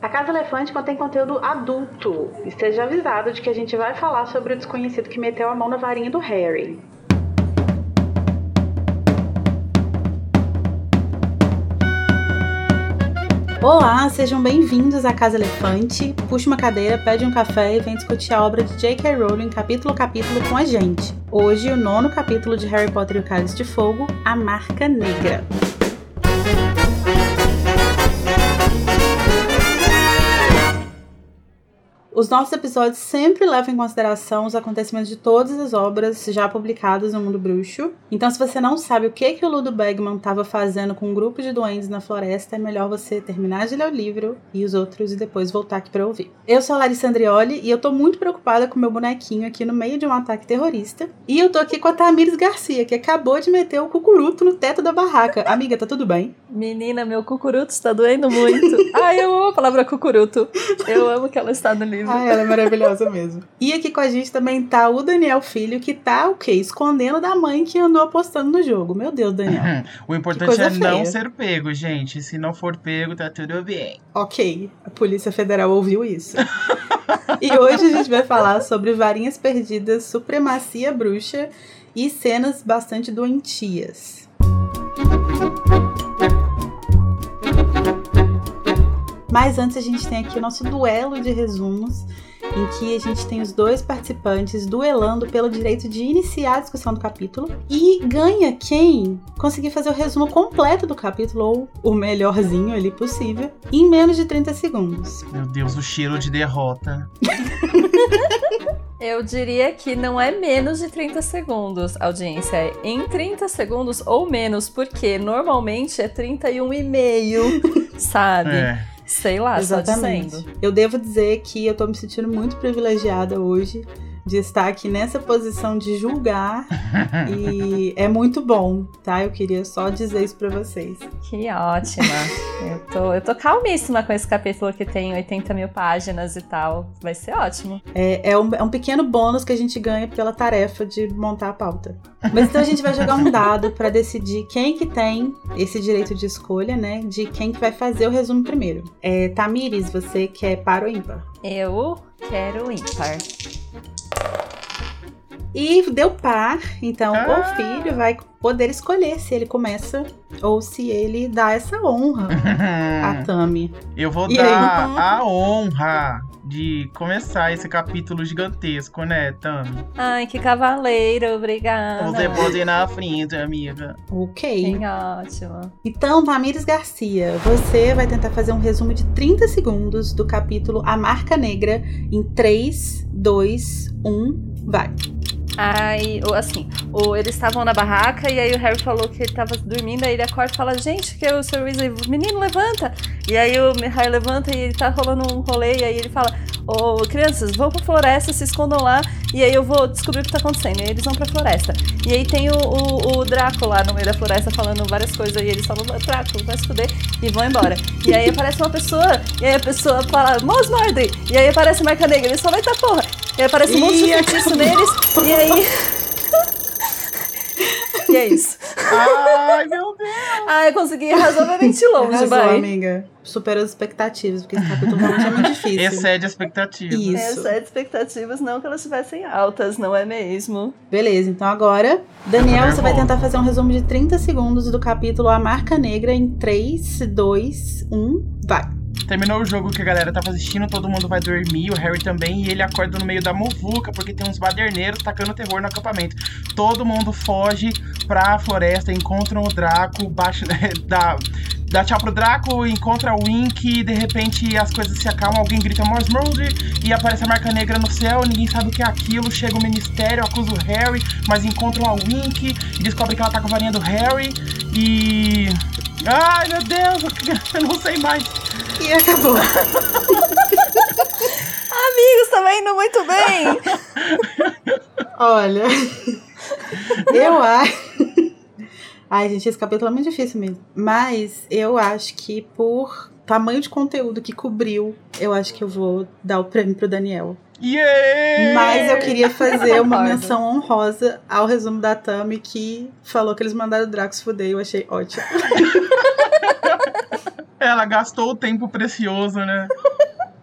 A Casa Elefante contém conteúdo adulto. Esteja avisado de que a gente vai falar sobre o desconhecido que meteu a mão na varinha do Harry. Olá, sejam bem-vindos à Casa Elefante. Puxa uma cadeira, pede um café e vem discutir a obra de J.K. Rowling capítulo a capítulo com a gente. Hoje, o nono capítulo de Harry Potter e o Cálice de Fogo, A Marca Negra. Os nossos episódios sempre levam em consideração os acontecimentos de todas as obras já publicadas no mundo bruxo. Então, se você não sabe o que, que o Ludo Bagman estava fazendo com um grupo de duendes na floresta, é melhor você terminar de ler o livro e os outros e depois voltar aqui para ouvir. Eu sou a Larissa Andrioli e eu tô muito preocupada com meu bonequinho aqui no meio de um ataque terrorista. E eu tô aqui com a Tamires Garcia, que acabou de meter o cucuruto no teto da barraca. Amiga, tá tudo bem? Menina, meu cucuruto está doendo muito. Ai, eu amo a palavra cucuruto. Eu amo que ela está no livro. Ah, ela é maravilhosa mesmo. E aqui com a gente também tá o Daniel Filho, que tá o quê? Escondendo da mãe que andou apostando no jogo. Meu Deus, Daniel. o importante é feia. não ser pego, gente. Se não for pego, tá tudo bem. Ok, a Polícia Federal ouviu isso. e hoje a gente vai falar sobre varinhas perdidas, supremacia bruxa e cenas bastante doentias. Mas antes a gente tem aqui o nosso duelo de resumos, em que a gente tem os dois participantes duelando pelo direito de iniciar a discussão do capítulo. E ganha quem conseguir fazer o resumo completo do capítulo, ou o melhorzinho ali possível, em menos de 30 segundos. Meu Deus, o cheiro de derrota. Eu diria que não é menos de 30 segundos, audiência. É em 30 segundos ou menos, porque normalmente é 31 e meio, sabe? É. Sei lá, Exatamente. Eu devo dizer que eu tô me sentindo muito privilegiada hoje de estar aqui nessa posição de julgar e é muito bom, tá? Eu queria só dizer isso para vocês. Que ótima! eu, tô, eu tô calmíssima com esse capítulo que tem 80 mil páginas e tal. Vai ser ótimo. É, é, um, é um pequeno bônus que a gente ganha pela tarefa de montar a pauta. Mas então a gente vai jogar um dado para decidir quem que tem esse direito de escolha, né? De quem que vai fazer o resumo primeiro. É, Tamires, você quer par ou ímpar? Eu quero ímpar. E deu par, então ah. o filho vai poder escolher se ele começa ou se ele dá essa honra a Tami. Eu vou e dar aí? a honra de começar esse capítulo gigantesco, né, Tami? Ai, que cavaleiro, obrigada. Você pode ir na frente, amiga. Ok. Que ótimo. Então, Tamires Garcia, você vai tentar fazer um resumo de 30 segundos do capítulo A Marca Negra em 3, 2, 1, vai. Aí, assim, o, eles estavam na barraca e aí o Harry falou que ele tava dormindo, aí ele acorda e fala, gente, que é o Sr. Weasley, menino, levanta! E aí o Harry levanta e ele tá rolando um rolê, e aí ele fala, ô, oh, crianças, vão pra floresta, se escondam lá, e aí eu vou descobrir o que tá acontecendo. E aí eles vão pra floresta. E aí tem o, o, o Draco lá no meio da floresta falando várias coisas, e eles falam, Draco, vai se fuder, e vão embora. E aí aparece uma pessoa, e aí a pessoa fala, Mos Mordem! E aí aparece Marca Negra, ele só vai tá porra! E aparece um monte de feitiço neles, e aí. e é isso. Ai, meu Deus! Ai, eu consegui razoavelmente longe, Arrasou, vai. amiga. Superou as expectativas, porque esse capítulo é muito difícil. Excede expectativas. Isso. Excede expectativas, não que elas estivessem altas, não é mesmo? Beleza, então agora, Daniel, você vai tentar fazer um resumo de 30 segundos do capítulo A Marca Negra em 3, 2, 1, vai. Terminou o jogo que a galera tava assistindo, todo mundo vai dormir, o Harry também, e ele acorda no meio da muvuca, porque tem uns baderneiros tacando terror no acampamento. Todo mundo foge pra floresta, encontram o Draco, baixa, dá, dá tchau pro Draco, encontra o Wink, de repente as coisas se acalmam, alguém grita Morse Murder e aparece a marca negra no céu, ninguém sabe o que é aquilo, chega o ministério, acusa o Harry, mas encontram a Wink e descobre que ela tá com a varinha do Harry e. Ai meu Deus, eu não sei mais. E acabou. Amigos, tá indo muito bem. Olha, eu acho. Ai, gente, esse capítulo é muito difícil mesmo. Mas eu acho que por tamanho de conteúdo que cobriu, eu acho que eu vou dar o prêmio pro Daniel. Yeah! Mas eu queria fazer uma menção honrosa ao resumo da Tami que falou que eles mandaram o Drax fuder. Eu achei ótimo. Ela gastou o tempo precioso, né?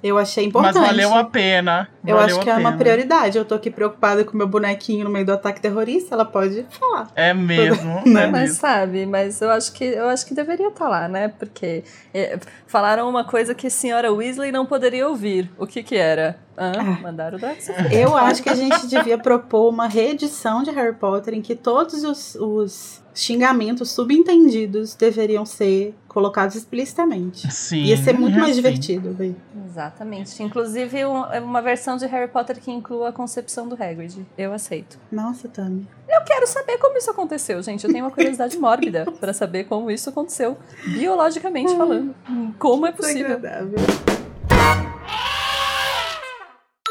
Eu achei importante. Mas valeu a pena. Eu valeu acho que é uma pena. prioridade. Eu tô aqui preocupada com meu bonequinho no meio do ataque terrorista. Ela pode falar. É mesmo, Né? é Mas mesmo. sabe, mas eu acho que eu acho que deveria estar lá, né? Porque é, falaram uma coisa que a senhora Weasley não poderia ouvir. O que que era? Hã? Ah. Mandaram o Drax. Eu acho que a gente devia propor uma reedição de Harry Potter em que todos os, os xingamentos subentendidos deveriam ser colocados explicitamente. Sim. Ia ser muito mais sim. divertido, velho. Exatamente. Inclusive um- uma versão de Harry Potter que inclua a concepção do Hagrid. Eu aceito. Nossa, Tami. Eu quero saber como isso aconteceu, gente. Eu tenho uma curiosidade mórbida pra saber como isso aconteceu, biologicamente falando. Como é possível? Desagradável.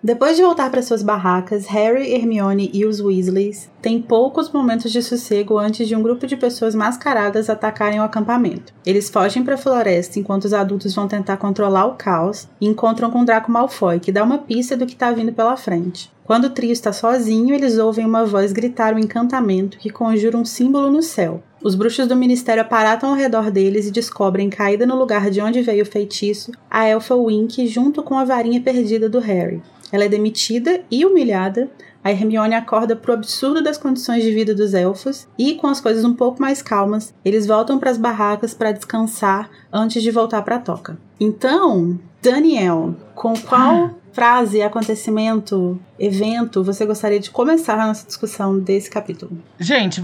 Depois de voltar para suas barracas, Harry, Hermione e os Weasleys têm poucos momentos de sossego antes de um grupo de pessoas mascaradas atacarem o acampamento. Eles fogem para a floresta enquanto os adultos vão tentar controlar o caos e encontram com Draco Malfoy, que dá uma pista do que está vindo pela frente. Quando o trio está sozinho, eles ouvem uma voz gritar um encantamento que conjura um símbolo no céu. Os bruxos do ministério aparatam ao redor deles e descobrem caída no lugar de onde veio o feitiço a elfa Wink junto com a varinha perdida do Harry. Ela é demitida e humilhada. A Hermione acorda pro absurdo das condições de vida dos elfos e, com as coisas um pouco mais calmas, eles voltam para as barracas para descansar antes de voltar para a toca. Então, Daniel, com qual frase, acontecimento, evento você gostaria de começar a nossa discussão desse capítulo? Gente,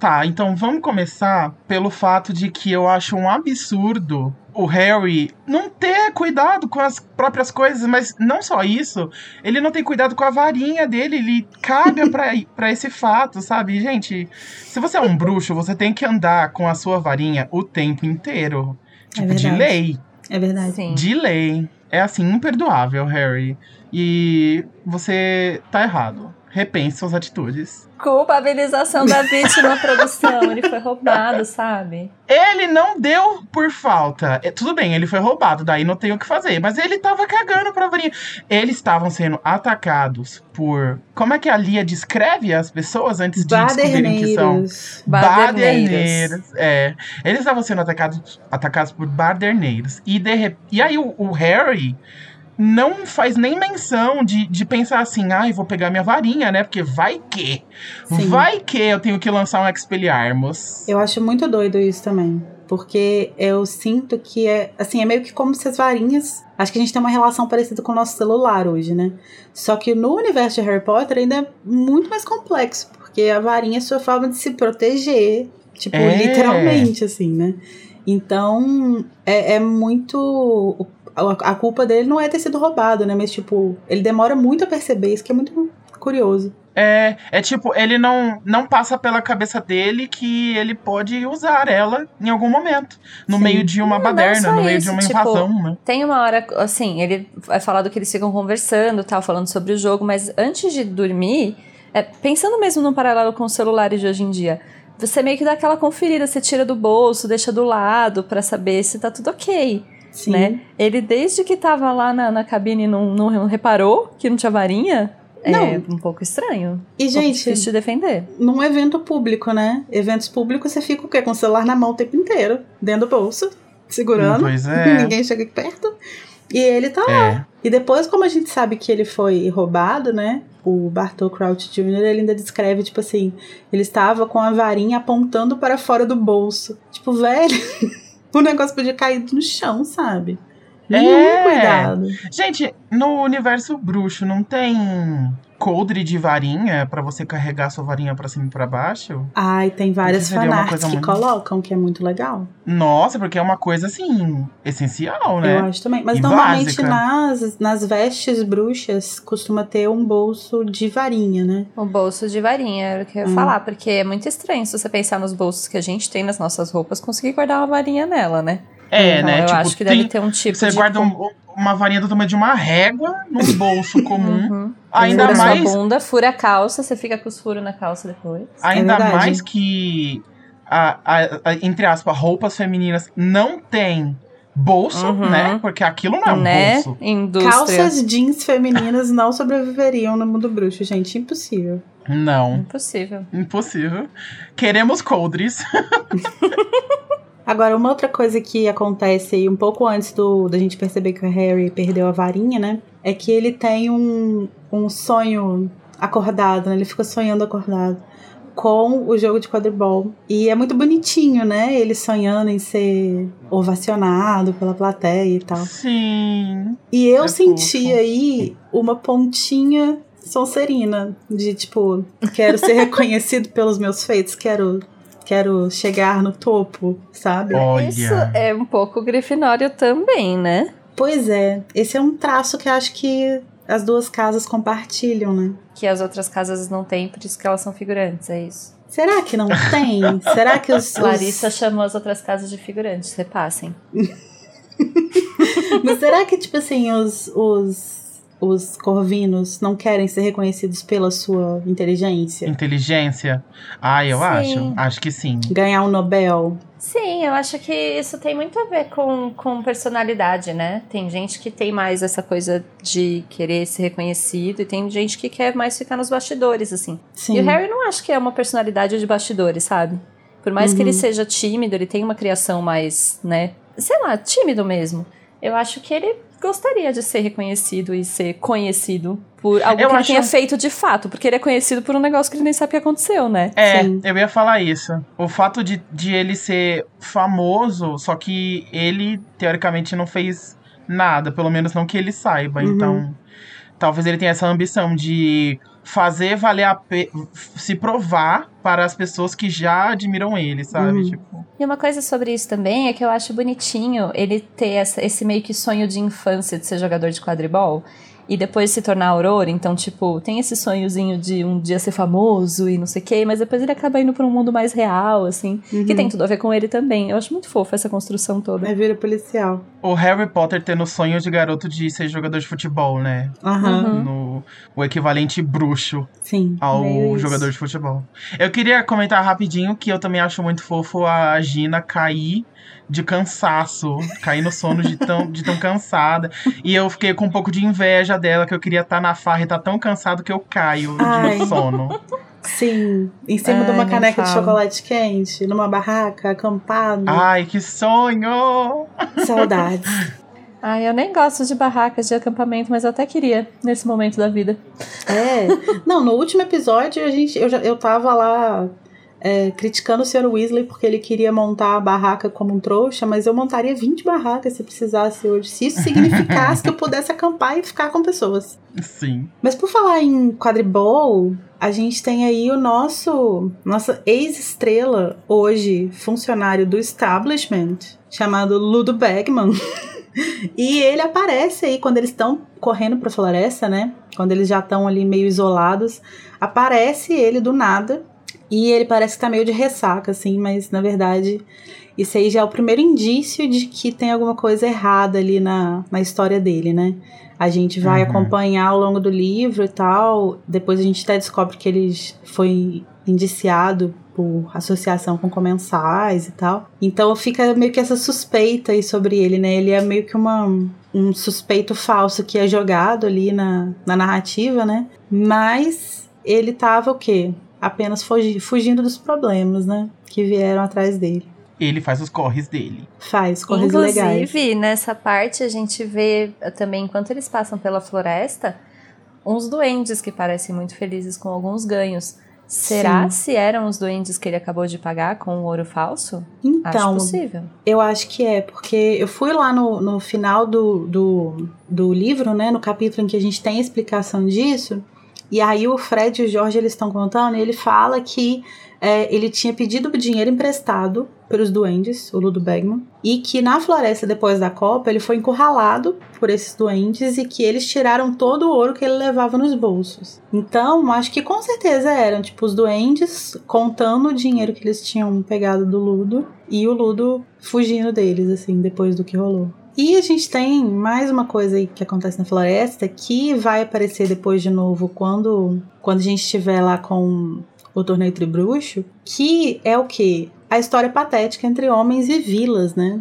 tá, então vamos começar pelo fato de que eu acho um absurdo o Harry não ter cuidado com as próprias coisas, mas não só isso, ele não tem cuidado com a varinha dele, ele caga pra, pra esse fato, sabe? Gente, se você é um bruxo, você tem que andar com a sua varinha o tempo inteiro. Tipo, de verdade. lei. É verdade. Sim. De lei. É assim, imperdoável, Harry. E você tá errado. Repense suas atitudes. Culpabilização da vítima, produção. Ele foi roubado, sabe? Ele não deu por falta. É, tudo bem, ele foi roubado, daí não tem o que fazer. Mas ele tava cagando pra varinha. Eles estavam sendo atacados por. Como é que a Lia descreve as pessoas antes de descobrirem que são? Baderneiros. É. Eles estavam sendo atacados, atacados por baderneiros. E, de, e aí o, o Harry não faz nem menção de, de pensar assim, ai, vou pegar minha varinha, né? Porque vai que. Sim. Vai que eu tenho que lançar um Expelliarmus. Eu acho muito doido isso também. Porque eu sinto que é. Assim, é meio que como se as varinhas. Acho que a gente tem uma relação parecida com o nosso celular hoje, né? Só que no universo de Harry Potter ainda é muito mais complexo. Porque a varinha é sua forma de se proteger. Tipo, É. literalmente, assim, né? Então, é, é muito. A, a culpa dele não é ter sido roubado, né? Mas, tipo, ele demora muito a perceber isso, que é muito curioso. É, é tipo, ele não, não passa pela cabeça dele que ele pode usar ela em algum momento. No Sim. meio de uma Não, não baderna, só no meio isso, de uma tipo, invasão, né? Tem uma hora, assim, ele é falado que eles ficam conversando, tal, falando sobre o jogo, mas antes de dormir, é, pensando mesmo no paralelo com os celulares de hoje em dia, você meio que dá aquela conferida, você tira do bolso, deixa do lado pra saber se tá tudo ok, Sim. né? Ele, desde que tava lá na, na cabine, não, não reparou que não tinha varinha. É Não. um pouco estranho. E, Um gente, difícil de defender. num evento público, né? Eventos públicos você fica o quê? Com o celular na mão o tempo inteiro, dentro do bolso, segurando. Pois é. Ninguém chega aqui perto. E ele tá lá. É. E depois, como a gente sabe que ele foi roubado, né? O Bartol Crouch Jr., ele ainda descreve, tipo assim, ele estava com a varinha apontando para fora do bolso. Tipo, velho, o negócio podia cair no chão, sabe? Nenhum É. cuidado. Gente, no universo bruxo não tem coldre de varinha pra você carregar sua varinha pra cima e pra baixo? Ai, tem várias fanarts que muito- colocam, que é muito legal. Nossa, porque é uma coisa assim, essencial, Eu né? acho também. Mas E normalmente básica. nas, nas vestes bruxas costuma ter um bolso de varinha, né? O bolso de varinha, era o que eu ia Hum. falar, porque é muito estranho se você pensar nos bolsos que a gente tem nas nossas roupas, conseguir guardar uma varinha nela, né? É, Então, né? eu tipo, acho que tem- deve ter um tipo Você de. guarda um- uma varinha do tamanho de uma régua num bolso comum. Uhum. Ainda fura mais, sua bunda, fura a calça, você fica com os furos na calça depois. ainda verdade. mais que, a, a- a- entre aspas, roupas femininas não tem bolso, Uhum. né? Porque aquilo não é um né? bolso. Indústria. Calças jeans femininas não sobreviveriam no mundo bruxo, gente. Impossível. Não, Impossível. impossível. Queremos coldres. Agora, uma outra coisa que acontece aí um pouco antes do da gente perceber que o Harry perdeu a varinha, né? É que ele tem um, um sonho acordado, né? Ele fica sonhando acordado com o jogo de quadribol. E é muito bonitinho, né? Ele sonhando em ser ovacionado pela plateia e tal. Sim. E eu É senti fofo. aí uma pontinha sonserina de tipo, quero ser reconhecido pelos meus feitos, quero quero chegar no topo, sabe? Olha. Isso é um pouco grifinório também, né? Pois é, esse é um traço que eu acho que as duas casas compartilham, né? Que as outras casas não têm, por isso que elas são figurantes, é isso. Será que não tem? Será que os, os- Larissa chamou as outras casas de figurantes, repassem. Mas será que tipo assim os, os os corvinos não querem ser reconhecidos pela sua inteligência? Inteligência? Ah, eu Sim. acho. Acho que sim. Ganhar um Nobel? Sim, eu acho que isso tem muito a ver com, com personalidade, né? Tem gente que tem mais essa coisa de querer ser reconhecido e tem gente que quer mais ficar nos bastidores, assim. Sim. E o Harry não acho que é uma personalidade de bastidores, sabe? Por mais que Uhum. ele seja tímido, ele tem uma criação mais, né? Sei lá, tímido mesmo. Eu acho que ele gostaria de ser reconhecido e ser conhecido por algo Eu que ele tenha feito de fato, porque ele é conhecido por um negócio que ele nem sabe o que aconteceu, né? É, Sim. eu ia falar isso. O fato de, de ele ser famoso, só que ele, teoricamente, não fez nada, pelo menos não que ele saiba. Uhum. Então, talvez ele tenha essa ambição de fazer valer a pena. se provar para as pessoas que já admiram ele, sabe? Uhum. Tipo, E uma coisa sobre isso também é que eu acho bonitinho ele ter essa- esse meio que sonho de infância de ser jogador de quadribol e depois se tornar aurora. Então, tipo, tem esse sonhozinho de um dia ser famoso e não sei o quê, mas depois ele acaba indo pra um mundo mais real, assim, que Uhum. tem tudo a ver com ele também. Eu acho muito fofo essa construção toda. É vira policial. o Harry Potter tendo sonho de garoto de ser jogador de futebol, né? Aham, Uhum. No, o equivalente bruxo sim. ao jogador de futebol. Eu queria comentar rapidinho que eu também acho muito fofo a Gina cair de cansaço, cair no sono de tão, de tão cansada. E eu fiquei com um pouco de inveja dela, que eu queria estar na farra e tá tão cansado que eu caio Ai. de sono. Sim. Em cima de Ai, uma nem caneca de chocolate quente, numa barraca, acampado. Ai, que sonho! Saudades. Ai, eu nem gosto de barracas de acampamento, mas eu até queria nesse momento da vida. É. Não, no último episódio a gente, eu, já, eu tava lá é, criticando o Sr. Weasley porque ele queria montar a barraca como um trouxa, mas eu montaria 20 barracas se precisasse hoje. Se isso significasse que eu pudesse acampar e ficar com pessoas. Sim. Mas por falar em quadribol, a gente tem aí o nosso nossa ex-estrela hoje, funcionário do establishment, chamado Ludo Bagman. e ele aparece aí quando eles estão correndo pra floresta, né? Quando eles já estão ali meio isolados, aparece ele do nada. E ele parece que tá meio de ressaca, assim, mas na verdade isso aí já é o primeiro indício de que tem alguma coisa errada ali na, na história dele, né? A gente vai Uhum. acompanhar ao longo do livro e tal. Depois a gente até descobre que ele foi indiciado por associação com comensais e tal. Então fica meio que essa suspeita aí sobre ele, né? Ele é meio que uma, um suspeito falso que é jogado ali na, na narrativa, né? Mas ele tava o quê? Apenas fugi- fugindo dos problemas, né? Que vieram atrás dele. Ele faz os corres dele. Faz corres legais. Inclusive, nessa parte a gente vê eh, também, enquanto eles passam pela floresta, uns duendes que parecem muito felizes com alguns ganhos. Será Sim. se eram os duendes que ele acabou de pagar com o ouro falso? Acho Então, possível. Eu acho que é, porque eu fui lá no, no final do, do, do livro, né? No capítulo em que a gente tem a explicação disso. E aí o Fred e o Jorge eles estão contando e ele fala que é, ele tinha pedido dinheiro emprestado pelos duendes, o Ludo Bagman, e que na floresta depois da Copa ele foi encurralado por esses duendes e que eles tiraram todo o ouro que ele levava nos bolsos. Então, acho que com certeza eram tipo os duendes contando o dinheiro que eles tinham pegado do Ludo e o Ludo fugindo deles assim depois do que rolou. E a gente tem mais uma coisa aí que acontece na floresta que vai aparecer depois de novo quando quando a gente estiver lá com o torneio tribruxo, que é o que? A história patética entre homens e vilas, né?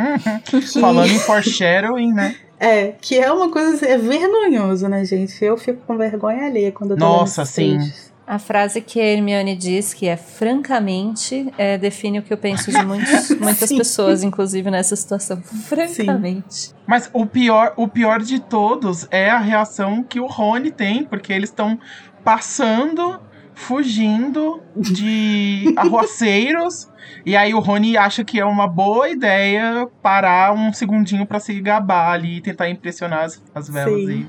que... Falando em foreshadowing, né? É, que é uma coisa é vergonhoso, né, gente? Eu fico com vergonha alheia quando eu tô Nossa, sim. A frase que a Hermione diz, que é francamente, é, define o que eu penso de muitos, muitas pessoas, inclusive nessa situação. Francamente. Sim. Mas o pior, o pior de todos é a reação que o Rony tem, porque eles estão passando fugindo de arruaceiros. e aí o Rony acha que é uma boa ideia parar um segundinho para se gabar ali e tentar impressionar as, as velas. E...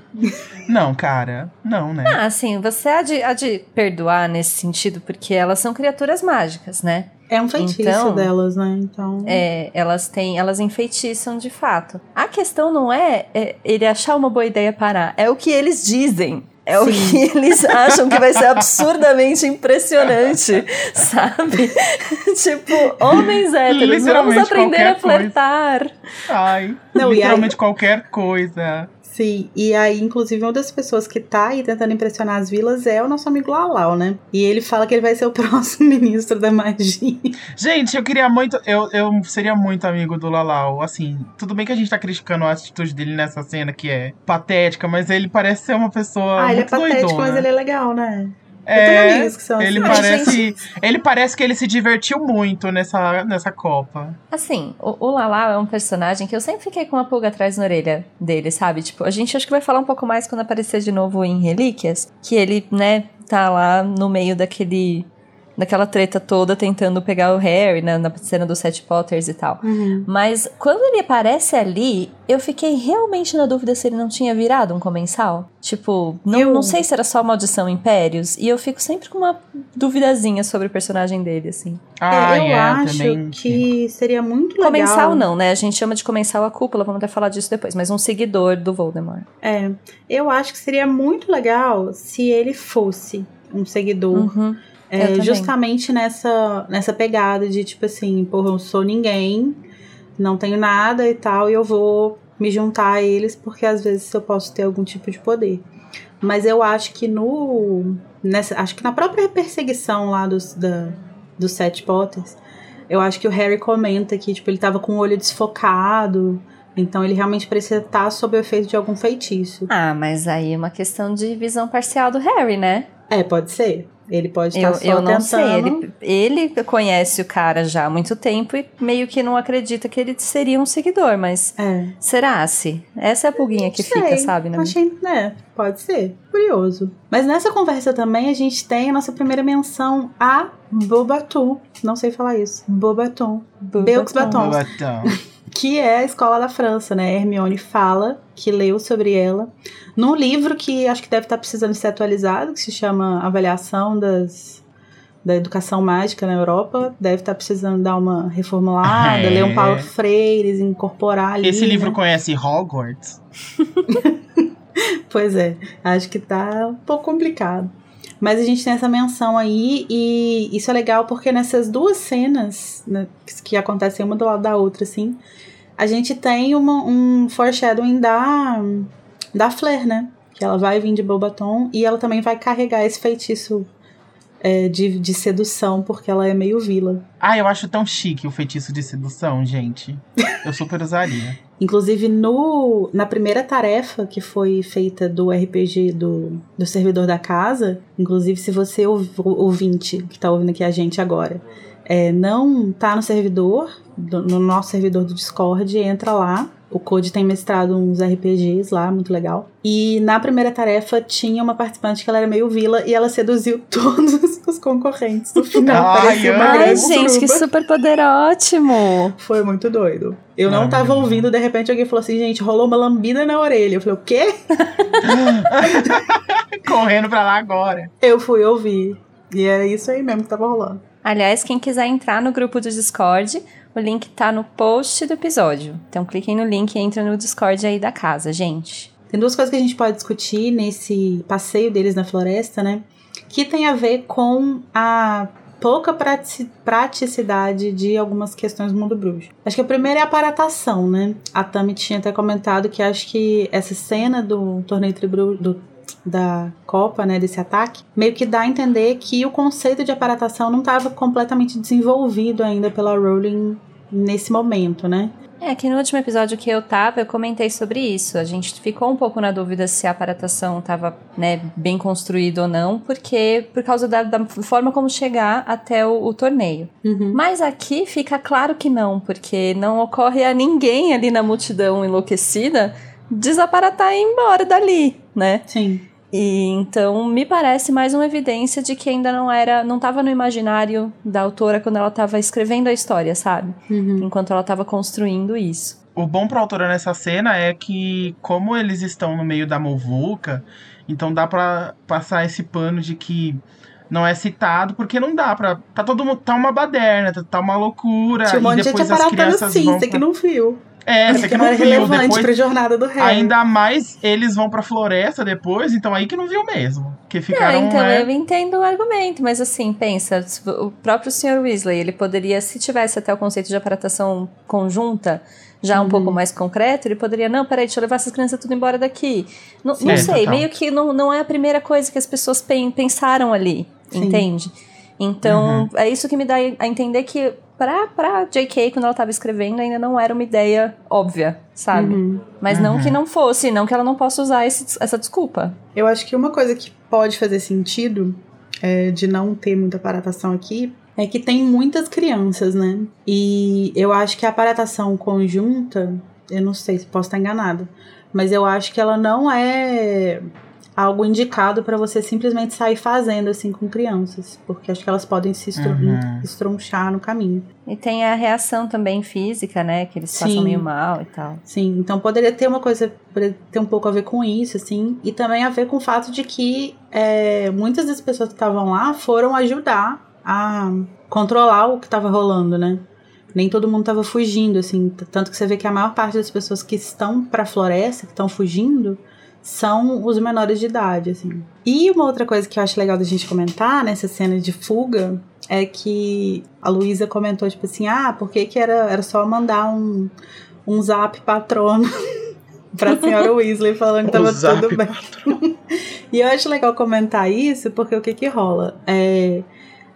Não, cara, não, né? Ah, assim, você há de, há de perdoar nesse sentido, porque elas são criaturas mágicas, né? É um feitiço então, delas, né? Então. É, elas têm, elas enfeitiçam de fato. A questão não é, é ele achar uma boa ideia parar, é o que eles dizem. É Sim. o que eles acham que vai ser absurdamente impressionante, sabe? tipo, homens héteros, vamos aprender a flertar. Coisa. Ai, Não, literalmente aí... qualquer coisa. Sim, e aí, inclusive, uma das pessoas que tá aí tentando impressionar as vilas é o nosso amigo Lalau, né? E ele fala que ele vai ser o próximo ministro da magia. Gente, eu queria muito. Eu, eu seria muito amigo do Lalau. Assim, tudo bem que a gente tá criticando a atitude dele nessa cena que é patética, mas ele parece ser uma pessoa. Ah, ele é patético, doidona. mas ele é legal, né? É, ele assim. parece, ele parece que ele se divertiu muito nessa, nessa Copa. Assim, o, o Lala é um personagem que eu sempre fiquei com uma pulga atrás na orelha dele, sabe? Tipo, a gente acho que vai falar um pouco mais quando aparecer de novo em Relíquias, que ele, né, tá lá no meio daquele daquela treta toda tentando pegar o Harry, né, na cena dos Sete Potters e tal. Uhum. Mas quando ele aparece ali, eu fiquei realmente na dúvida se ele não tinha virado um comensal. Tipo, não, eu... não sei se era só Maldição Impérios, e eu fico sempre com uma duvidazinha sobre o personagem dele, assim. Ah, é, eu é, acho também. que seria muito legal. Comensal não, né? A gente chama de comensal a cúpula, vamos até falar disso depois, mas um seguidor do Voldemort. É, eu acho que seria muito legal se ele fosse um seguidor. Uhum é, justamente nessa, nessa pegada de tipo assim, porra, eu sou ninguém, não tenho nada e tal, e eu vou me juntar a eles porque às vezes eu posso ter algum tipo de poder. Mas eu acho que no. Nessa, acho que na própria perseguição lá dos, da, dos Sete Potters, eu acho que o Harry comenta que tipo, ele tava com o olho desfocado. Então ele realmente precisa estar sob o efeito de algum feitiço. Ah, mas aí é uma questão de visão parcial do Harry, né? É, pode ser. Ele pode estar eu, só eu não tentando... sei. Ele, ele conhece o cara já há muito tempo e meio que não acredita que ele seria um seguidor, mas é. será se? Essa é a pulguinha que sei. fica, sabe? Né? Achei, né? Pode ser. Curioso. Mas nessa conversa também a gente tem a nossa primeira menção a Bobatu. Não sei falar isso. Bobaton. Beux Baton. Que é a escola da França, né? Hermione fala que leu sobre ela num livro que acho que deve estar precisando ser atualizado, que se chama Avaliação das, da Educação Mágica na Europa. Deve estar precisando dar uma reformulada, é. ler um Paulo Freire, incorporar ali. Esse livro né? conhece Hogwarts? pois é, acho que tá um pouco complicado. Mas a gente tem essa menção aí, e isso é legal porque nessas duas cenas né, que acontecem uma do lado da outra, assim, a gente tem uma, um foreshadowing da, da Flair, né? Que ela vai vir de Bobaton e ela também vai carregar esse feitiço é, de, de sedução, porque ela é meio vila. Ah, eu acho tão chique o feitiço de sedução, gente. Eu super usaria. Inclusive, no, na primeira tarefa que foi feita do RPG do, do servidor da casa, inclusive se você ouvinte que está ouvindo aqui a gente agora, é, não tá no servidor, do, no nosso servidor do Discord, entra lá O Code tem mestrado uns RPGs lá, muito legal. E na primeira tarefa tinha uma participante que ela era meio vila e ela seduziu todos os concorrentes. No final, Ai, uma ai, gente, que super poder ótimo! Foi muito doido. Eu não tava Maravilhoso. ouvindo, de repente alguém falou assim, gente, rolou uma lambida na orelha. Eu falei, o quê? Correndo pra lá agora. Eu fui ouvir. E era isso aí mesmo que tava rolando. Aliás, quem quiser entrar no grupo do Discord, o link tá no post do episódio. Então cliquem no link e entra no Discord aí da casa, gente. Tem duas coisas que a gente pode discutir nesse passeio deles na floresta, né? Que tem a ver com a pouca prati- praticidade de algumas questões do mundo bruxo. Acho que a primeira é a aparatação, né? A Tami tinha até comentado que acho que essa cena do torneio do da Copa, né, desse ataque, meio que dá a entender que o conceito de aparatação não estava completamente desenvolvido ainda pela Rowling nesse momento, né? É, que no último episódio que eu tava, eu comentei sobre isso. A gente ficou um pouco na dúvida se a aparatação tava, né, bem construída ou não, porque por causa da, da forma como chegar até o, o torneio. Uhum. Mas aqui fica claro que não, porque não ocorre a ninguém ali na multidão enlouquecida desaparatar e ir embora dali, né? Sim. E então me parece mais uma evidência de que ainda não era, não estava no imaginário da autora quando ela estava escrevendo a história, sabe? Uhum. Enquanto ela estava construindo isso. O bom pra autora nessa cena é que, como eles estão no meio da movuca, então dá pra passar esse pano de que não é citado, porque não dá pra. Tá todo mundo. Tá uma baderna, tá, uma loucura. Tinha um monte e de gente depois as aparatando crianças sim, vão. que não viu. É, você que não não viu. relevante Depois, pra jornada do Harry. ainda mais eles vão pra floresta depois, então aí que não viu mesmo. Que ficaram. então né, eu entendo o argumento, mas assim, pensa, o próprio Sr. Weasley, ele poderia, se tivesse até o conceito de aparatação conjunta, já um Uhum. pouco mais concreto, ele poderia, não, peraí, deixa eu levar essas crianças tudo embora daqui. Não, não É, sei, total. meio que não, não é a primeira coisa que as pessoas pen- pensaram ali, Sim. entende? Então, Uhum. é isso que me dá a entender que pra, pra J.K., quando ela tava escrevendo, ainda não era uma ideia óbvia, sabe? Uhum. Mas não Uhum. que não fosse, não que ela não possa usar esse- essa desculpa. Eu acho que uma coisa que pode fazer sentido é, de não ter muita aparatação aqui é que tem muitas crianças, né? E eu acho que a aparatação conjunta, eu não sei se posso estar enganada, mas eu acho que ela não é algo indicado pra você simplesmente sair fazendo assim com crianças, porque acho que elas podem se Uhum. estronchar no caminho. E tem a reação também física, né? Que eles Sim. passam meio mal e tal. Sim, então poderia ter uma coisa, poderia ter um pouco a ver com isso, assim, e também a ver com o fato de que é, muitas das pessoas que estavam lá foram ajudar a controlar o que estava rolando, né? Nem todo mundo estava fugindo, assim, tanto que você vê que a maior parte das pessoas que estão pra floresta, que estão fugindo, são os menores de idade, assim. E uma outra coisa que eu acho legal da gente comentar nessa cena de fuga é que a Luísa comentou, tipo assim, ah, por que, que era, era só mandar um, um zap patrono pra senhora Weasley falando que tava tudo bem. e eu acho legal comentar isso, porque o que que rola? É,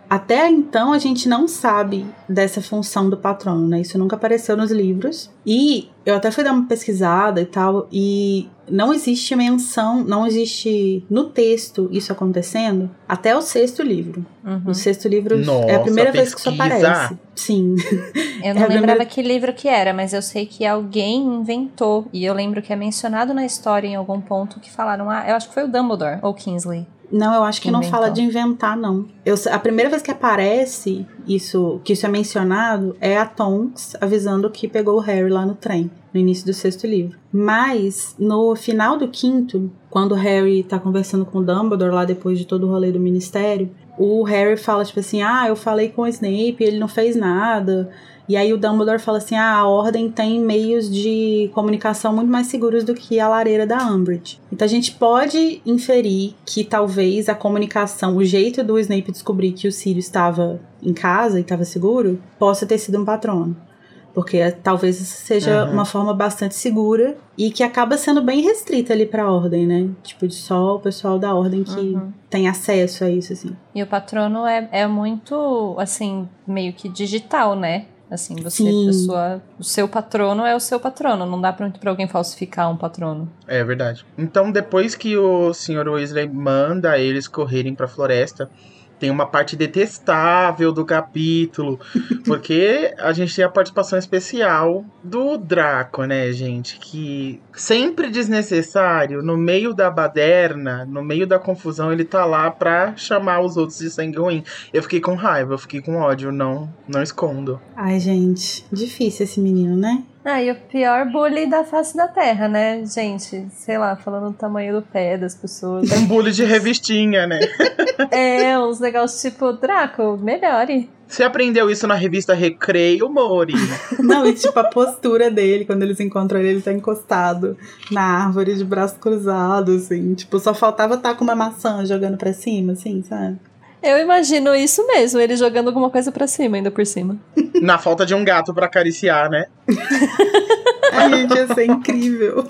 até então a gente não sabe dessa função do patrono, né? Isso nunca apareceu nos livros. E eu até fui dar uma pesquisada e tal, e não existe menção, não existe no texto isso acontecendo até o sexto livro. Uhum. No sexto livro é a Nossa, primeira vez que isso aparece. Sim. Eu não É lembrava primeira- que livro que era, mas eu sei que alguém inventou. E eu lembro que é mencionado na história em algum ponto que falaram, ah, eu acho que foi o Dumbledore ou Kingsley. Não, eu acho que não Inventou. fala de inventar, não. Eu, a primeira vez que aparece isso, que isso é mencionado, é a Tonks avisando que pegou o Harry lá no trem, no início do sexto livro. Mas, no final do quinto, quando o Harry tá conversando com o Dumbledore lá depois de todo o rolê do Ministério, o Harry fala, tipo assim, ah, eu falei com o Snape, ele não fez nada. E aí o Dumbledore fala assim: ah, a Ordem tem meios de comunicação muito mais seguros do que a lareira da Umbridge. Então a gente pode inferir que talvez a comunicação, o jeito do Snape descobrir que o Sirius estava em casa e estava seguro, possa ter sido um patrono. Porque eh, talvez seja Uhum. uma forma bastante segura e que acaba sendo bem restrita ali pra ordem, né? Tipo, de só o pessoal da ordem que Uhum. tem acesso a isso, assim. E o patrono é, é muito, assim, meio que digital, né? Assim, você, Sim. a sua, o seu patrono é o seu patrono. Não dá pra, pra alguém falsificar um patrono. É verdade. Então, depois que o Sr. Weasley manda eles correrem pra floresta, tem uma parte detestável do capítulo, porque a gente tem a participação especial do Draco, né, gente? Que sempre desnecessário, no meio da baderna, no meio da confusão, ele tá lá pra chamar os outros de sangue ruim. Eu fiquei com raiva, eu fiquei com ódio, não, não escondo. Ai, gente, difícil esse menino, né? Ah, e o pior bullying da face da terra, né, gente? Sei lá, falando do tamanho do pé das pessoas. Um bullying de revistinha, né? é, uns negócios tipo, Draco, melhore. Você aprendeu isso na revista Recreio, Mori? Não, e tipo a postura dele, quando eles encontram ele, ele tá encostado na árvore de braço cruzado, assim. Tipo, só faltava estar tá com uma maçã jogando pra cima, assim, sabe? Eu imagino isso mesmo, ele jogando alguma coisa para cima, ainda por cima. Na falta de um gato para acariciar, né? A gente, ia ser incrível.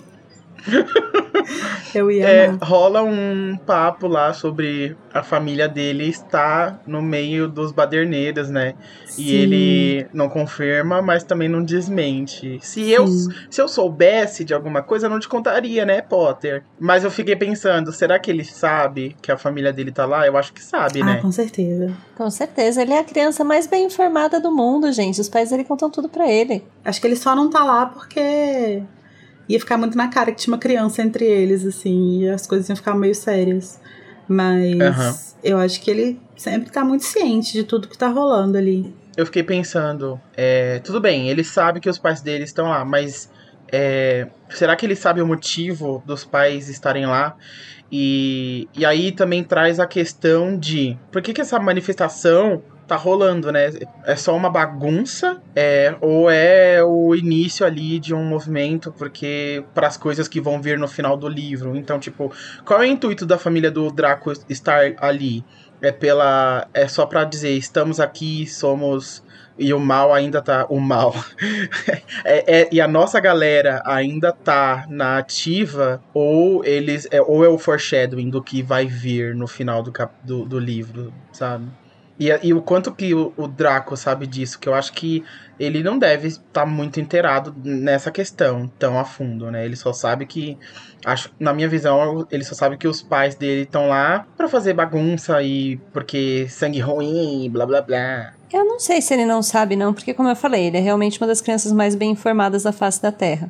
Eu ia. É, rola um papo lá sobre a família dele estar no meio dos baderneiros, né? Sim. E ele não confirma, mas também não desmente. Se eu, se eu soubesse de alguma coisa, eu não te contaria, né, Potter? Mas eu fiquei pensando, será que ele sabe que a família dele tá lá? Eu acho que sabe, ah, né? Com certeza. Com certeza. Ele é a criança mais bem informada do mundo, gente. Os pais dele contam tudo para ele. Acho que ele só não tá lá porque ia ficar muito na cara que tinha uma criança entre eles, assim, e as coisas iam ficar meio sérias. Mas uhum. eu acho que ele sempre tá muito ciente de tudo que tá rolando ali. Eu fiquei pensando, é, tudo bem, ele sabe que os pais dele estão lá, mas é, será que ele sabe o motivo dos pais estarem lá? E, e aí também traz a questão de por que, que essa manifestação tá rolando, né? É só uma bagunça, é, ou é o início ali de um movimento, porque para as coisas que vão vir no final do livro. Então, tipo, qual é o intuito da família do Draco estar ali? É pela é só para dizer, estamos aqui, somos e o mal ainda tá. O mal. é, é, e a nossa galera ainda tá na ativa, ou eles. É, ou é o foreshadowing do que vai vir no final do, cap, do, do livro, sabe? E, e o quanto que o, o, Draco sabe disso, que eu acho que ele não deve estar tá muito inteirado nessa questão tão a fundo, né? Ele só sabe que. Acho, na minha visão, ele só sabe que os pais dele estão lá para fazer bagunça e porque sangue ruim, blá blá blá. Eu não sei se ele não sabe, não, porque, como eu falei, ele é realmente uma das crianças mais bem informadas da face da Terra.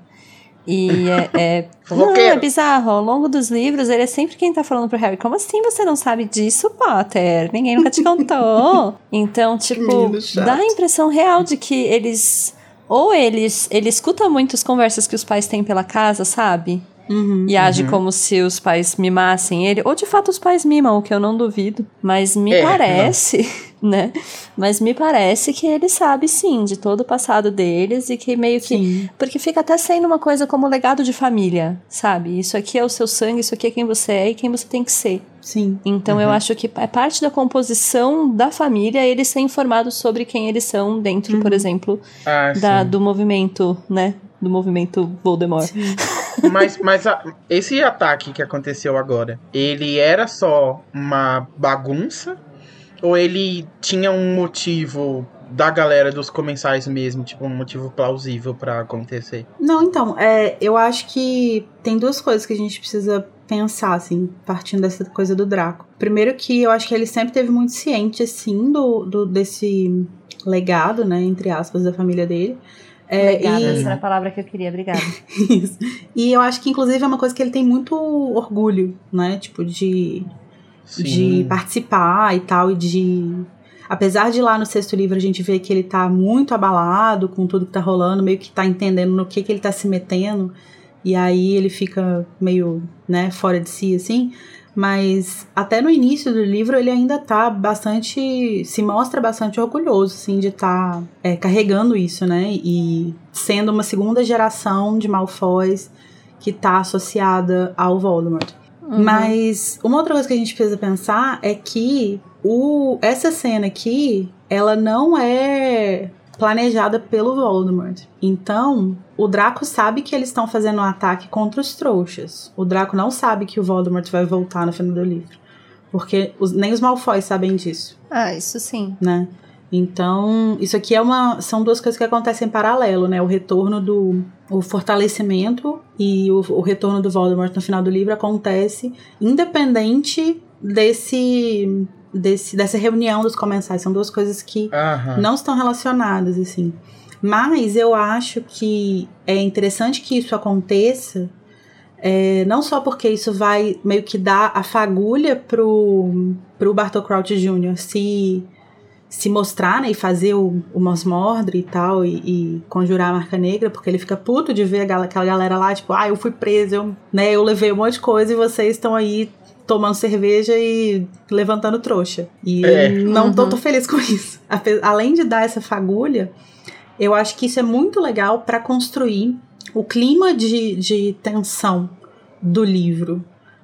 E é, é, não, é bizarro. Ao longo dos livros, ele é sempre quem tá falando pro Harry: Como assim você não sabe disso, Potter? Ninguém nunca te contou. então, tipo, dá a impressão real de que eles. Ou eles. Ele escuta muito as conversas que os pais têm pela casa, sabe? Uhum, e age uhum. como se os pais mimassem ele. Ou de fato os pais mimam, o que eu não duvido. Mas me é, parece, não. né? Mas me parece que ele sabe sim de todo o passado deles e que meio que. Sim. Porque fica até sendo uma coisa como legado de família, sabe? Isso aqui é o seu sangue, isso aqui é quem você é e quem você tem que ser. Sim. Então uhum. eu acho que é parte da composição da família eles ser informados sobre quem eles são dentro, por uhum. exemplo, ah, da, do movimento, né? Do movimento Voldemort. Sim. Mas, mas a, esse ataque que aconteceu agora, ele era só uma bagunça? Ou ele tinha um motivo da galera dos comensais mesmo, tipo, um motivo plausível para acontecer? Não, então, é, eu acho que tem duas coisas que a gente precisa pensar, assim, partindo dessa coisa do Draco. Primeiro que eu acho que ele sempre teve muito ciente, assim, do, do desse legado, né, entre aspas, da família dele. É, obrigada, e... essa era a palavra que eu queria, obrigada. Isso. E eu acho que, inclusive, é uma coisa que ele tem muito orgulho, né? Tipo, de, de participar e tal, e de. Apesar de lá no sexto livro a gente ver que ele tá muito abalado com tudo que tá rolando, meio que tá entendendo no que, que ele tá se metendo, e aí ele fica meio, né, fora de si, assim. Mas até no início do livro ele ainda tá bastante. se mostra bastante orgulhoso, assim, de estar tá, é, carregando isso, né? E sendo uma segunda geração de Malfoys que tá associada ao Voldemort. Uhum. Mas uma outra coisa que a gente precisa pensar é que o, essa cena aqui, ela não é planejada pelo Voldemort. Então, o Draco sabe que eles estão fazendo um ataque contra os trouxas. O Draco não sabe que o Voldemort vai voltar no final do livro. Porque os, nem os Malfoy sabem disso. Ah, isso sim. Né? Então, isso aqui é uma. São duas coisas que acontecem em paralelo, né? O retorno do. O fortalecimento e o, o retorno do Voldemort no final do livro acontece independente desse desse, dessa reunião dos comensais. São duas coisas que Aham. não estão relacionadas, assim. Mas eu acho que é interessante que isso aconteça, é, não só porque isso vai meio que dar a fagulha pro, pro Bartol Crouch Jr. se, se mostrar, né, e fazer o, o Mos Mordre e tal, e, e conjurar a marca negra, porque ele fica puto de ver aquela galera lá, tipo, ah, eu fui preso, eu, né, eu levei um monte de coisa e vocês estão aí tomando cerveja e levantando trouxa. E É. não tô, Uhum. tô feliz com isso. Além de dar essa fagulha, eu acho que isso é muito legal para construir o clima de, de tensão do livro,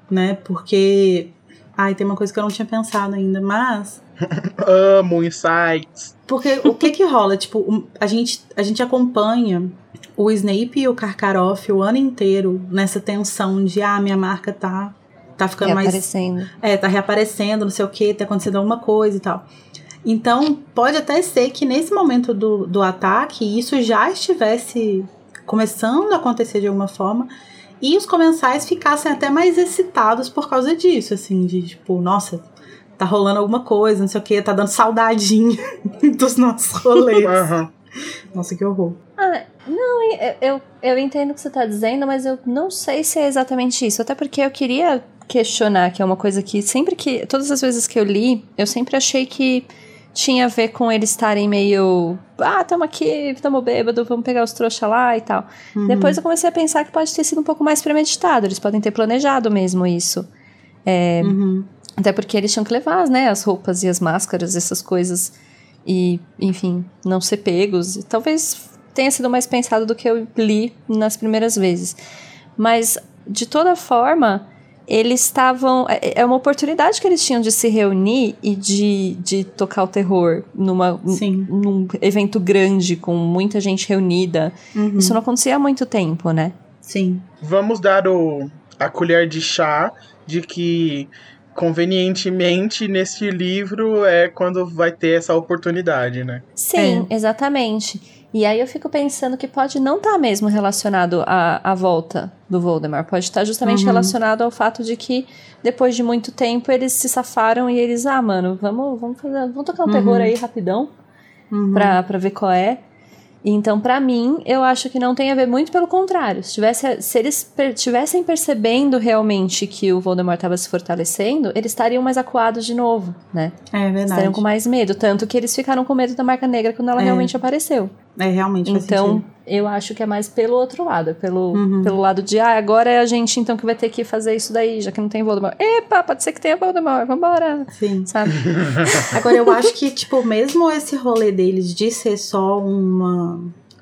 né? Porque. Ai, tem uma coisa que eu não tinha pensado ainda, mas. Amo insights. Porque o que que rola? Tipo, a gente, a gente acompanha o Snape e o Karkaroff o ano inteiro nessa tensão de, ah, minha marca tá, tá ficando mais aparecendo. é, tá reaparecendo, não sei o que, tá acontecendo alguma coisa e tal. Então, pode até ser que nesse momento do, do ataque, isso já estivesse começando a acontecer de alguma forma, e os comensais ficassem até mais excitados por causa disso, assim, de tipo, nossa, tá rolando alguma coisa, não sei o que, tá dando saudadinha dos nossos rolês. Aham. Nossa, que horror. Ah, não, eu, eu, eu entendo o que você tá dizendo, mas eu não sei se é exatamente isso. Até porque eu queria questionar, que é uma coisa que sempre que. Todas as vezes que eu li, eu sempre achei que tinha a ver com eles estarem meio. Ah, tamo aqui, tamo bêbado, vamos pegar os trouxa lá e tal. Uhum. Depois eu comecei a pensar que pode ter sido um pouco mais premeditado, eles podem ter planejado mesmo isso. Uhum. Até porque eles tinham que levar, né, as roupas e as máscaras, essas coisas. E, enfim, não ser pegos. Talvez tenha sido mais pensado do que eu li nas primeiras vezes. Mas, de toda forma, eles estavam. É é uma oportunidade que eles tinham de se reunir e de, de tocar o terror numa, Sim. num evento grande, com muita gente reunida. Uhum. Isso não acontecia há muito tempo, né? Sim. Vamos dar o, a colher de chá de que convenientemente neste livro é quando vai ter essa oportunidade, né? Sim, exatamente. E aí eu fico pensando que pode não estar mesmo relacionado à, à volta do Voldemort. Pode estar justamente Uhum. relacionado ao fato de que depois de muito tempo eles se safaram e eles, ah, mano, vamos, vamos fazer, vamos tocar um Uhum. terror aí rapidão Uhum. pra, pra ver qual é. Então, pra mim, eu acho que não tem a ver muito pelo contrário. Se, tivesse, se eles per- tivessem percebendo realmente que o Voldemort estava se fortalecendo, eles estariam mais acuados de novo, né? É verdade. Estariam com mais medo. Tanto que eles ficaram com medo da marca negra quando ela É. realmente apareceu. É, realmente Então, eu acho que é mais pelo outro lado, pelo, Uhum. pelo lado de, ah, agora é a gente então que vai ter que fazer isso daí, já que não tem Voldemort. Epa, pode ser que tenha Voldemort, vambora, Sim. sabe? Agora, eu acho que, tipo, mesmo esse rolê deles de ser só uma,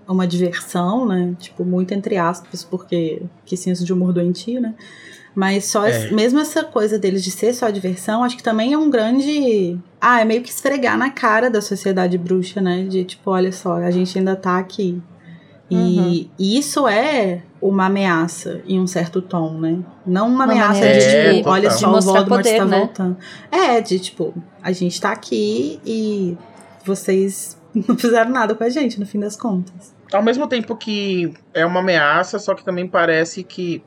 uma diversão, né? Tipo, muito entre aspas, porque que senso de humor doentio, né? Mas só É. esse- mesmo essa coisa deles de ser só diversão, acho que também é um grande. Ah, é meio que esfregar na cara da sociedade bruxa, né? De tipo, olha só, a gente ainda tá aqui. E Uhum. isso é uma ameaça em um certo tom, né? Não uma, Uma ameaça de, de- tipo, olha de só, o mostrar Voldemort poder, está né? voltando. É, de tipo, a gente tá aqui e vocês não fizeram nada com a gente, no fim das contas. Ao mesmo tempo que é uma ameaça, só que também parece que,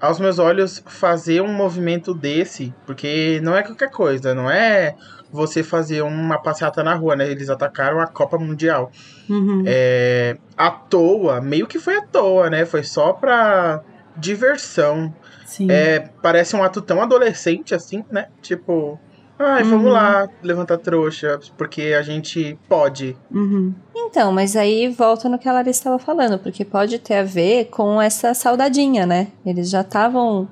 aos meus olhos, fazer um movimento desse, porque não é qualquer coisa, não é você fazer uma passeata na rua, né? Eles atacaram a Copa Mundial. Uhum. É, à toa, meio que foi à toa, né? Foi só pra diversão. É, parece um ato tão adolescente assim, né? Tipo, ai, vamos Uhum. lá levantar trouxa, porque a gente pode. Uhum. Então, mas aí volta no que a Larissa estava falando, porque pode ter a ver com essa saudadinha, né? Eles já estavam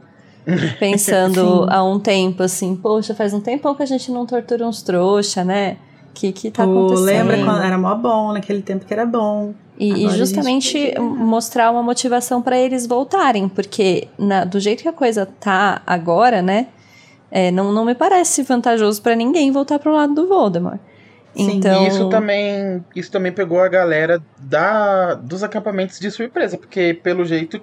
pensando há um tempo, assim, poxa, faz um tempão que a gente não tortura uns trouxa, né? O que que tá Pô, acontecendo? lembra quando era mó bom, naquele tempo que era bom. E, e justamente mostrar uma motivação para eles voltarem, porque na- do jeito que a coisa tá agora, né? é, não, não me parece vantajoso para ninguém voltar pro lado do Voldemort. Sim, então, E isso também, isso também pegou a galera da, dos acampamentos de surpresa, porque pelo jeito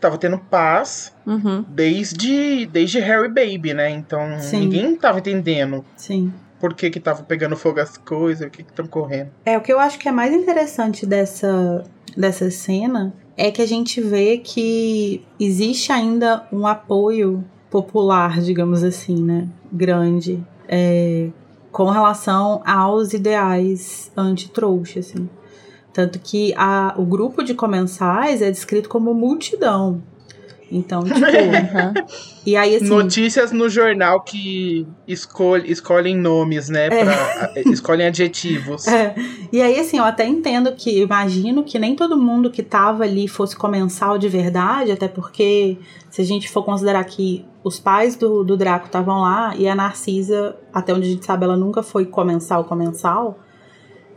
tava tendo paz Uhum. desde, desde Harry Baby, né? Então Sim. ninguém tava entendendo Sim. por que que tava pegando fogo as coisas, o que que estão correndo. É, o que eu acho que é mais interessante dessa, dessa cena é que a gente vê que existe ainda um apoio popular, digamos assim, né? Grande. é, com relação aos ideais anti-trouxa, assim. Tanto que a, o grupo de comensais é descrito como multidão. Então, tipo. Uhum. e aí, assim. Notícias no jornal que escolhe, escolhem nomes, né? Pra, escolhem adjetivos. É. E aí, assim, eu até entendo que, imagino que nem todo mundo que tava ali fosse comensal de verdade, até porque, se a gente for considerar que os pais do, do Draco estavam lá e a Narcisa, até onde a gente sabe, ela nunca foi comensal, comensal.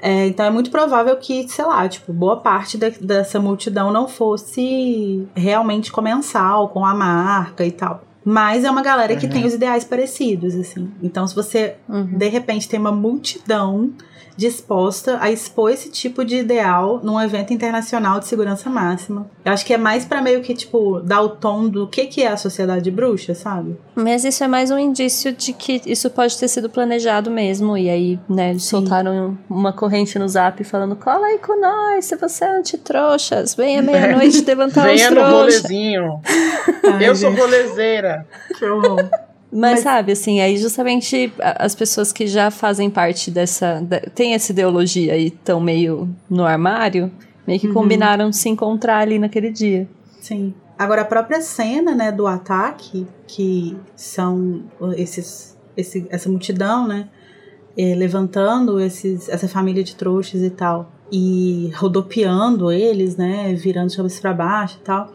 É, então é muito provável que, sei lá, tipo, boa parte da, dessa multidão não fosse realmente comensal com a marca e tal. Mas é uma galera que Uhum. tem os ideais parecidos, assim. Então, se você, Uhum. de repente, tem uma multidão disposta a expor esse tipo de ideal num evento internacional de segurança máxima. Eu acho que é mais pra meio que, tipo, dar o tom do que, que é a sociedade bruxa, sabe? Mas isso é mais um indício de que isso pode ter sido planejado mesmo. E aí, né, eles Sim. soltaram uma corrente no zap falando: cola aí com nós, se você é anti-trouxas, venha meia-noite levantar os Venha no rolezinho. Ai, Eu sou gente, rolezeira. que horror. Mas, Mas- sabe, assim, aí justamente as pessoas que já fazem parte dessa. da- tem essa ideologia e estão meio no armário, meio que Uhum. combinaram se encontrar ali naquele dia. Sim. Agora, a própria cena, né, do ataque, que são esses, esse, essa multidão, né, eh, levantando esses, essa família de trouxas e tal, e rodopiando eles, né, virando de cabeça pra baixo e tal.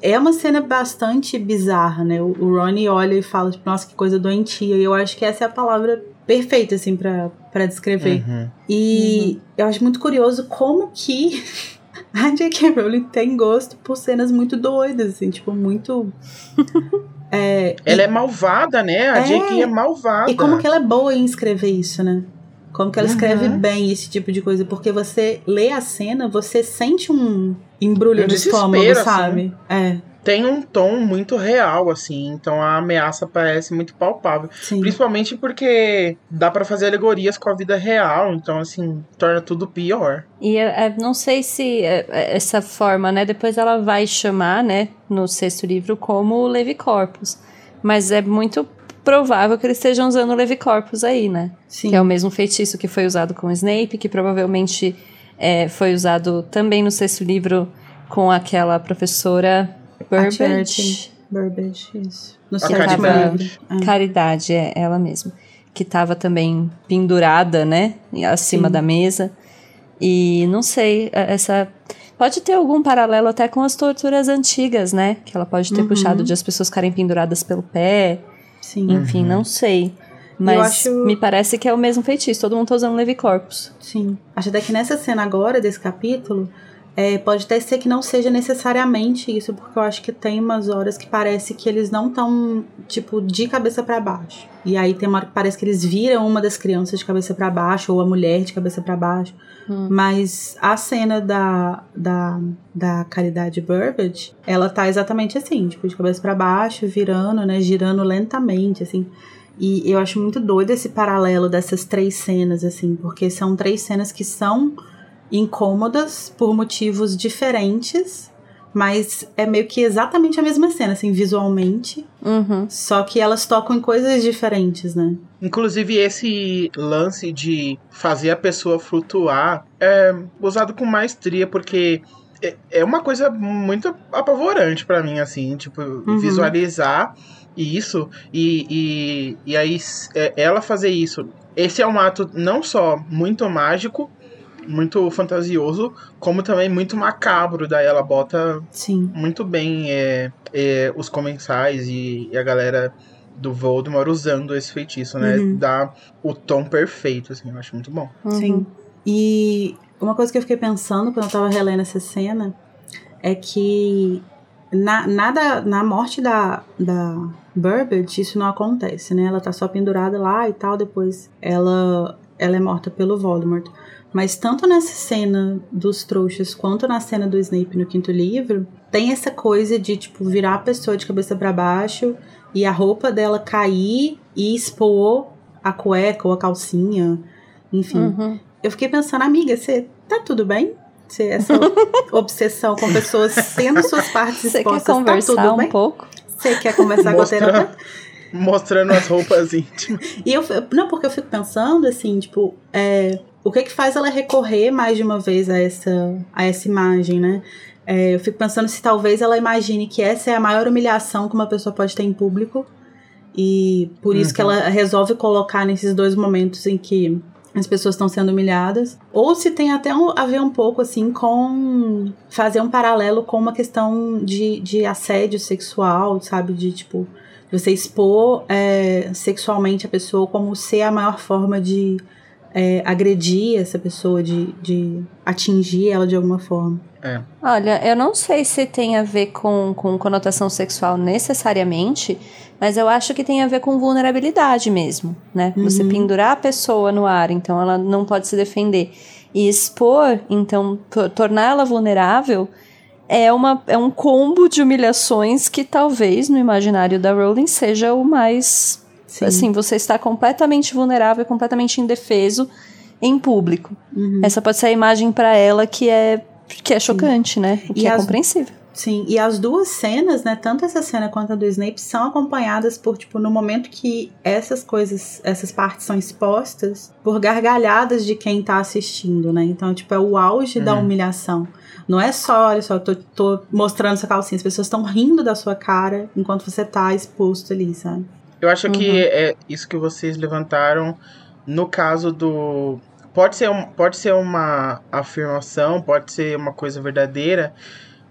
É uma cena bastante bizarra, né? O, o Ronnie olha e fala, tipo, nossa, que coisa doentia. E eu acho que essa é a palavra perfeita, assim, pra, pra descrever. Uhum. E eu acho muito curioso como que a J.K. Rowling tem gosto por cenas muito doidas, assim, tipo, muito. é, Ela e, é malvada, né? A É. J.K. é malvada. e como que ela é boa em escrever isso, né? Como que ela escreve Uhum. bem esse tipo de coisa. Porque você lê a cena, você sente um embrulho Um no desespero, estômago, assim. sabe? É, Tem um tom muito real, assim. Então a ameaça parece muito palpável. sim. Principalmente porque dá pra fazer alegorias com a vida real. Então, assim, torna tudo pior. E é, é, não sei se é, essa forma, né? Depois ela vai chamar, né, no sexto livro, como o Levi Corpus. Mas é muito provável que eles estejam usando o Levi Corpus aí, né? sim. Que é o mesmo feitiço que foi usado com o Snape, que provavelmente é, foi usado também no sexto livro com aquela professora Burbage. Burbage, isso. No sétimo livro. É. Caridade, é ela mesma. Que tava também pendurada, né? Acima Sim. da mesa. E não sei, é- essa. Pode ter algum paralelo até com as torturas antigas, né? Que ela pode ter Uhum. puxado de as pessoas ficarem penduradas pelo pé. Sim. Enfim, não sei. Mas acho- me parece que é o mesmo feitiço. Todo mundo tá usando Levi Corpus. Sim. Acho até que nessa cena agora, desse capítulo, é, pode até ser que não seja necessariamente isso, porque eu acho que tem umas horas que parece que eles não estão, tipo, de cabeça pra baixo. E aí tem uma hora que parece que eles viram uma das crianças de cabeça pra baixo, ou a mulher de cabeça pra baixo. Hum. Mas a cena da, da, da Caridade Burbage, ela tá exatamente assim, tipo, de cabeça pra baixo, virando, né, girando lentamente, assim. E eu acho muito doido esse paralelo dessas três cenas, assim, porque são três cenas que são incômodas por motivos diferentes, mas é meio que exatamente a mesma cena, assim, visualmente, Uhum. só que elas tocam em coisas diferentes, né? Inclusive, esse lance de fazer a pessoa flutuar é usado com maestria, porque é- é uma coisa muito apavorante pra mim, assim, tipo, visualizar isso e, e, e aí é, ela fazer isso. Esse é um ato não só muito mágico, muito fantasioso, como também muito macabro. Daí ela bota Sim. muito bem é, é, os comensais e, e a galera do Voldemort usando esse feitiço, né? Uhum. Dá o tom perfeito, assim, eu acho muito bom. uhum. Sim. E uma coisa que eu fiquei pensando quando eu tava relendo essa cena é que na, nada, na morte da, da Burbage, isso não acontece, né? Ela tá só pendurada lá e tal, depois ela, ela é morta pelo Voldemort. Mas tanto nessa cena dos trouxas quanto na cena do Snape no quinto livro, tem essa coisa de, tipo, virar a pessoa de cabeça para baixo e a roupa dela cair e expor a cueca ou a calcinha, enfim. Uhum. Eu fiquei pensando, amiga, você tá tudo bem? Você, essa obsessão com pessoas tendo suas partes Você quer expostas, tá conversar tudo um bem? pouco? Você quer conversar com a terapeuta? Mostrando as roupas íntimas. E eu, não, porque eu fico pensando assim, tipo, é, o que que faz ela recorrer mais de uma vez a essa, a essa imagem, né? É, eu fico pensando se talvez ela imagine que essa é a maior humilhação que uma pessoa pode ter em público. E por isso que ela resolve colocar nesses dois momentos em que as pessoas estão sendo humilhadas. Ou se tem até a ver um pouco assim com fazer um paralelo com uma questão de, de assédio sexual, sabe? De tipo, você expor é, sexualmente a pessoa como ser a maior forma de é, agredir essa pessoa, de, de atingir ela de alguma forma. Olha, eu não sei se tem a ver com, com conotação sexual necessariamente, mas eu acho que tem a ver com vulnerabilidade mesmo, né? Você Uhum. pendurar a pessoa no ar, então ela não pode se defender. E expor, então, to- torná-la vulnerável, é, uma, é um combo de humilhações que talvez no imaginário da Rowling seja o mais. Sim. Assim, você está completamente vulnerável, completamente indefeso em público. Uhum. Essa pode ser a imagem pra ela que é, que é chocante, né? O que E é as- compreensível. Sim, e as duas cenas, né, tanto essa cena quanto a do Snape, são acompanhadas por, tipo, no momento que essas coisas, essas partes são expostas, por gargalhadas de quem tá assistindo, né? Então, tipo, é o auge da Uhum. humilhação. Não é só, olha só, eu tô, tô mostrando essa calcinha, as pessoas estão rindo da sua cara enquanto você tá exposto ali, sabe? Eu acho que Uhum. é isso que vocês levantaram no caso do. Pode ser, um, pode ser uma afirmação, pode ser uma coisa verdadeira,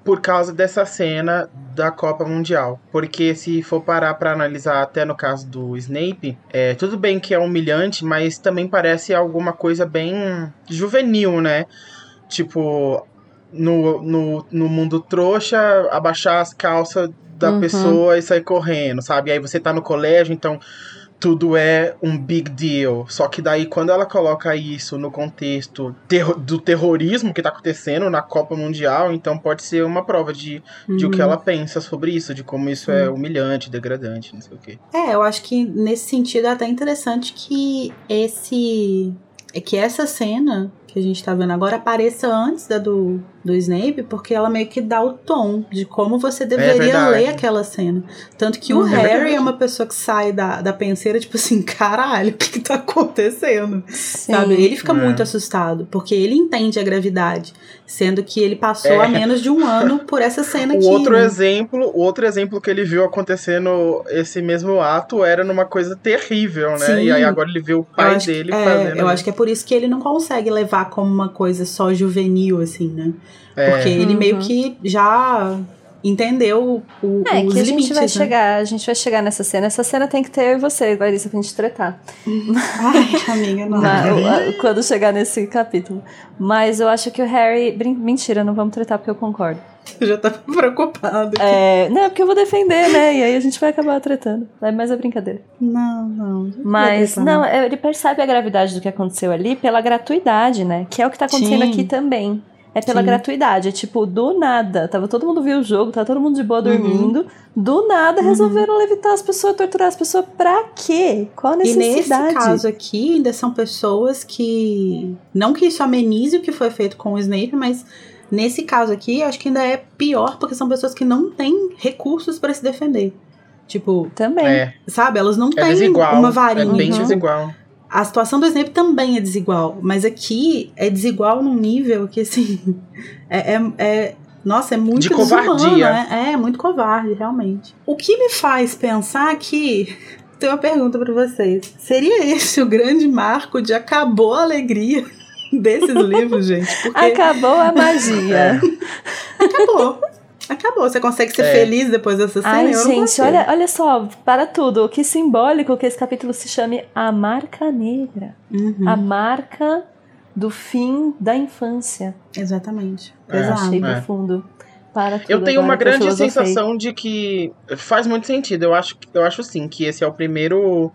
por causa dessa cena da Copa Mundial. Porque se for parar pra analisar, até no caso do Snape, é, tudo bem que é humilhante, mas também parece alguma coisa bem juvenil, né? Tipo, no, no, no mundo trouxa, abaixar as calças da Uhum. pessoa e sair correndo, sabe? Aí você tá no colégio, então tudo é um big deal. Só que daí quando ela coloca isso no contexto terro- do terrorismo que tá acontecendo na Copa Mundial, então pode ser uma prova de, de o que Uhum. ela pensa sobre isso, de como isso é humilhante, degradante, não sei o quê. É, eu acho que nesse sentido é até interessante que esse. É que essa cena que a gente tá vendo agora apareça antes da do, do Snape, porque ela meio que dá o tom de como você deveria verdade. ler aquela cena. Tanto que o Hum, é Harry verdade. é uma pessoa que sai da, da penseira, tipo assim, caralho, o que, que tá acontecendo? Sabe? Ele fica É. muito assustado, porque ele entende a gravidade, sendo que ele passou É. há menos de um ano por essa cena O aqui. outro né? exemplo, o outro exemplo que ele viu acontecendo esse mesmo ato era numa coisa terrível, né? Sim. E aí agora ele vê o pai acho, dele é, fazendo. eu acho que é por isso que ele não consegue levar como uma coisa só juvenil, assim, né? É. Porque ele Uhum. meio que já entendeu o, É, os que a limites, gente vai né? chegar, a gente vai chegar nessa cena. Essa cena tem que ter eu e você, Larissa, pra gente tretar. Ai, amiga, não. A- quando chegar nesse capítulo. Mas eu acho que o Harry. brin- Mentira, não vamos tretar porque eu concordo. Eu já tava preocupado. É, não, porque eu vou defender, né? E aí a gente vai acabar tretando. É mais a brincadeira. Não, não. Mas, Não, não, é, ele percebe a gravidade do que aconteceu ali pela gratuidade, né? Que é o que tá acontecendo Sim. aqui também. É pela Sim. gratuidade. É tipo, do nada. Tava todo mundo viu o jogo, tava todo mundo de boa Uhum. dormindo. Do nada resolveram levitar as pessoas, torturar as pessoas. Pra quê? Qual a E nesse necessidade? caso aqui, ainda são pessoas que. Não que isso amenize o que foi feito com o Snape, mas nesse caso aqui, acho que ainda é pior, porque são pessoas que não têm recursos pra se defender. Tipo, Também. É, sabe, elas não é têm desigual. uma varinha. É bem Uhum. desigual. A situação do Snape também é desigual, mas aqui é desigual num nível que, assim, é, é- é- nossa, é muito De desumano, covardia. né? É, muito covarde, realmente. O que me faz pensar que... Tenho uma pergunta pra vocês. Seria esse o grande marco de acabou a alegria desses livros, gente? Porque Acabou a magia. acabou. Acabou. Você consegue ser É. feliz depois dessa cena? Ai, Eu gente, olha, olha só, para tudo. Que simbólico que esse capítulo se chame A Marca Negra. Uhum, A marca do fim da infância. exatamente. É, Exato. Achei É. profundo. Para tudo Eu tenho agora uma grande sensação de que faz muito sentido. Eu acho, eu acho sim que esse é o primeiro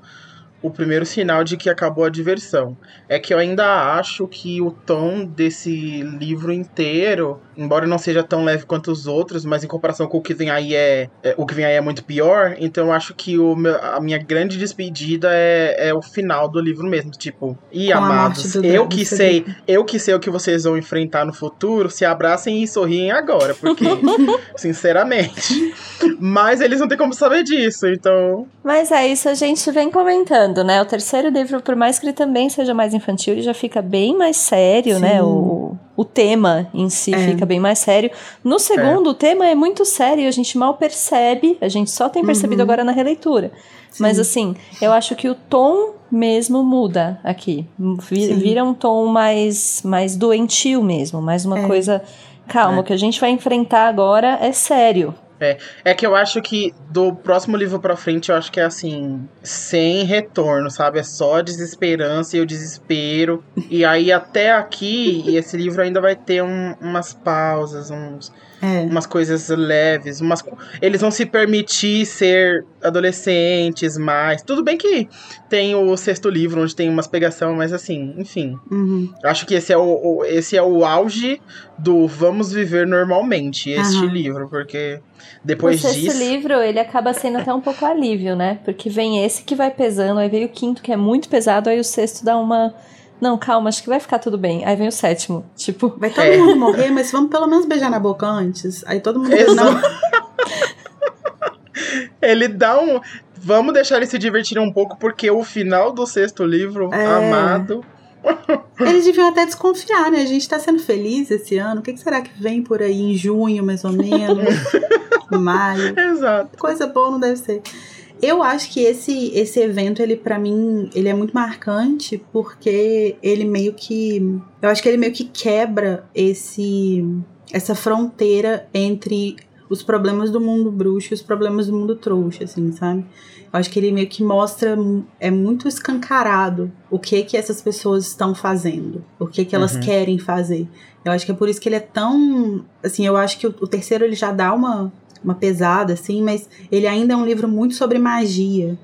o primeiro sinal de que acabou a diversão. É que eu ainda acho que o tom desse livro inteiro, embora não seja tão leve quanto os outros, mas em comparação com o que vem aí é, é o que vem aí é muito pior. Então eu acho que o meu, a minha grande despedida é, é o final do livro mesmo, tipo, e amados, eu que sei, eu que sei o que vocês vão enfrentar no futuro, se abracem e sorriem agora, porque sinceramente, mas eles não têm como saber disso, então Mas é isso, a gente vem comentando, né? O terceiro livro, por mais que ele também seja mais infantil, ele já fica bem mais sério, né? Sim. O, o tema em si É. fica bem mais sério. No segundo, o tema é muito sério, a gente mal percebe, a gente só tem percebido Uhum. agora na releitura. Mas assim, eu acho que o tom mesmo muda aqui. Vi- Sim. Vira um tom mais, mais doentio mesmo, mais uma É. coisa. Calma, É. o que a gente vai enfrentar agora é sério. É que eu acho que do próximo livro pra frente, eu acho que é assim, sem retorno, sabe? É só desesperança e o desespero. E aí até aqui, esse livro ainda vai ter um- umas pausas, uns, É. umas coisas leves, umas eles vão se permitir ser adolescentes mais. Tudo bem que tem o sexto livro onde tem umas pegação, mas assim, enfim. Uhum. Acho que esse é o, o- esse é o auge do vamos viver normalmente, este Aham. livro, porque depois o sexto disso livro, ele acaba sendo até um pouco alívio, né? Porque vem esse que vai pesando, aí vem o quinto que é muito pesado, aí o sexto dá uma... Não, calma, acho que vai ficar tudo bem. Aí vem o sétimo, tipo... Vai todo É. mundo morrer, mas vamos pelo menos beijar na boca antes. Aí todo mundo não. Ele dá um. Vamos deixar eles se divertirem um pouco, porque o final do sexto livro, É. amado. Eles deviam até desconfiar, né? A gente tá sendo feliz esse ano. O que, que será que vem por aí em junho, mais ou menos? Maio. Exato. Coisa boa não deve ser. Eu acho que esse, esse evento, ele para mim, ele é muito marcante porque ele meio que. Eu acho que ele meio que quebra esse essa fronteira entre os problemas do mundo bruxo e os problemas do mundo trouxa, assim, sabe? Eu acho que ele meio que mostra, é muito escancarado o que que essas pessoas estão fazendo, o que que elas Uhum. querem fazer. Eu acho que é por isso que ele é tão, assim, eu acho que o, o terceiro ele já dá uma uma pesada assim, mas ele ainda é um livro muito sobre magia.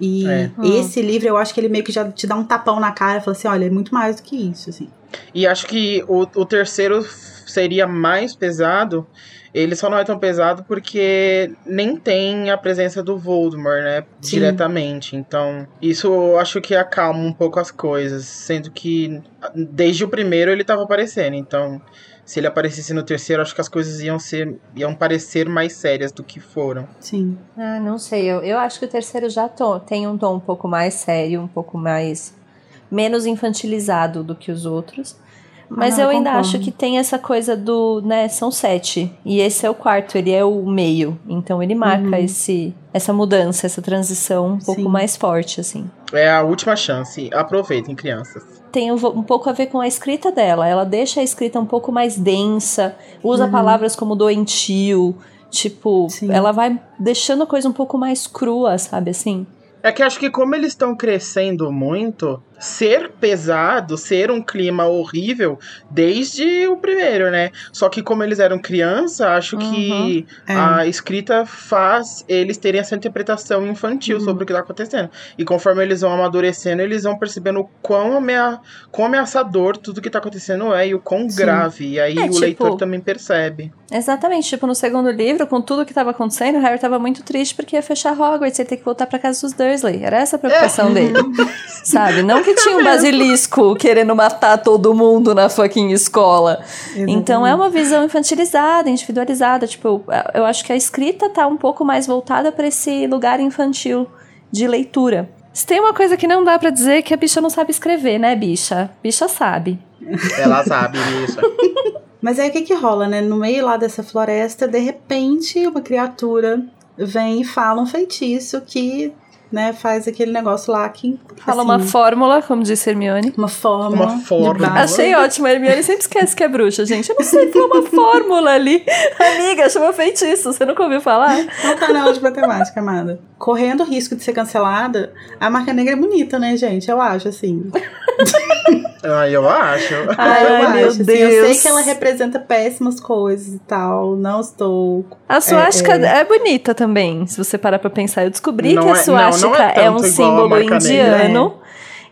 E É. esse livro eu acho que ele meio que já te dá um tapão na cara e fala assim, olha, é muito mais do que isso, assim. E acho que o, o terceiro seria mais pesado. Ele só não é tão pesado porque nem tem a presença do Voldemort, né? Sim. Diretamente. Então, isso eu acho que acalma um pouco as coisas. Sendo que desde o primeiro ele tava aparecendo. Então, se ele aparecesse no terceiro, acho que as coisas iam ser. iam parecer mais sérias do que foram. Sim. Ah, não sei, eu, eu acho que o terceiro já to- tem um tom um pouco mais sério, um pouco mais... menos infantilizado do que os outros. Mas Ah, não, eu eu ainda concordo. acho que tem essa coisa do, né, são sete. E esse é o quarto, ele é o meio. Então ele marca Uhum. esse, essa mudança, essa transição um pouco Sim. mais forte, assim. É a última chance. Aproveitem, crianças. Tem um, pouco a ver com a escrita dela. Ela deixa a escrita um pouco mais densa, usa Uhum. palavras como doentio. Tipo, Sim. ela vai deixando a coisa um pouco mais crua, sabe assim? É que acho que como eles estão crescendo muito, ser pesado, ser um clima horrível desde o primeiro, né? Só que como eles eram criança, acho que É. a escrita faz eles terem essa interpretação infantil Uhum. sobre o que tá acontecendo. E conforme eles vão amadurecendo, eles vão percebendo o quão, amea quão ameaçador tudo que tá acontecendo é e o quão Sim. grave. E aí É, o tipo, leitor também percebe. Exatamente, tipo, no segundo livro, com tudo que tava acontecendo, o Harry tava muito triste porque ia fechar Hogwarts, ia ter que voltar pra casa dos Dursley. Era essa a preocupação É. dele. Sabe? Não que tinha um basilisco querendo matar todo mundo na fucking escola. Então é uma visão infantilizada, individualizada. Tipo, eu acho que a escrita tá um pouco mais voltada pra esse lugar infantil de leitura. Se tem uma coisa que não dá pra dizer é que a bicha não sabe escrever, né, bicha? Bicha sabe. Ela sabe isso. Mas aí o que que rola, né? No meio lá dessa floresta, de repente, uma criatura vem e fala um feitiço que, né, faz aquele negócio lá que. Fala assim, uma fórmula, como disse Hermione. uma fórmula. Uma fórmula. Achei ótimo, a Hermione sempre esquece que é bruxa, gente. Eu não sei, uma fórmula ali. Amiga, chama feitiço, você nunca ouviu falar? Tá na aula de matemática, amada. Correndo o risco de ser cancelada, a marca negra é bonita, né, gente? Eu acho, assim. Ah, eu acho. Ai, eu meu acho, assim, eu sei Deus. que ela representa péssimas coisas e tal. Não estou. A suástica é. é, bonita também, se você parar pra pensar. Eu descobri Não que a é- não, não suástica é é, um símbolo marca negra.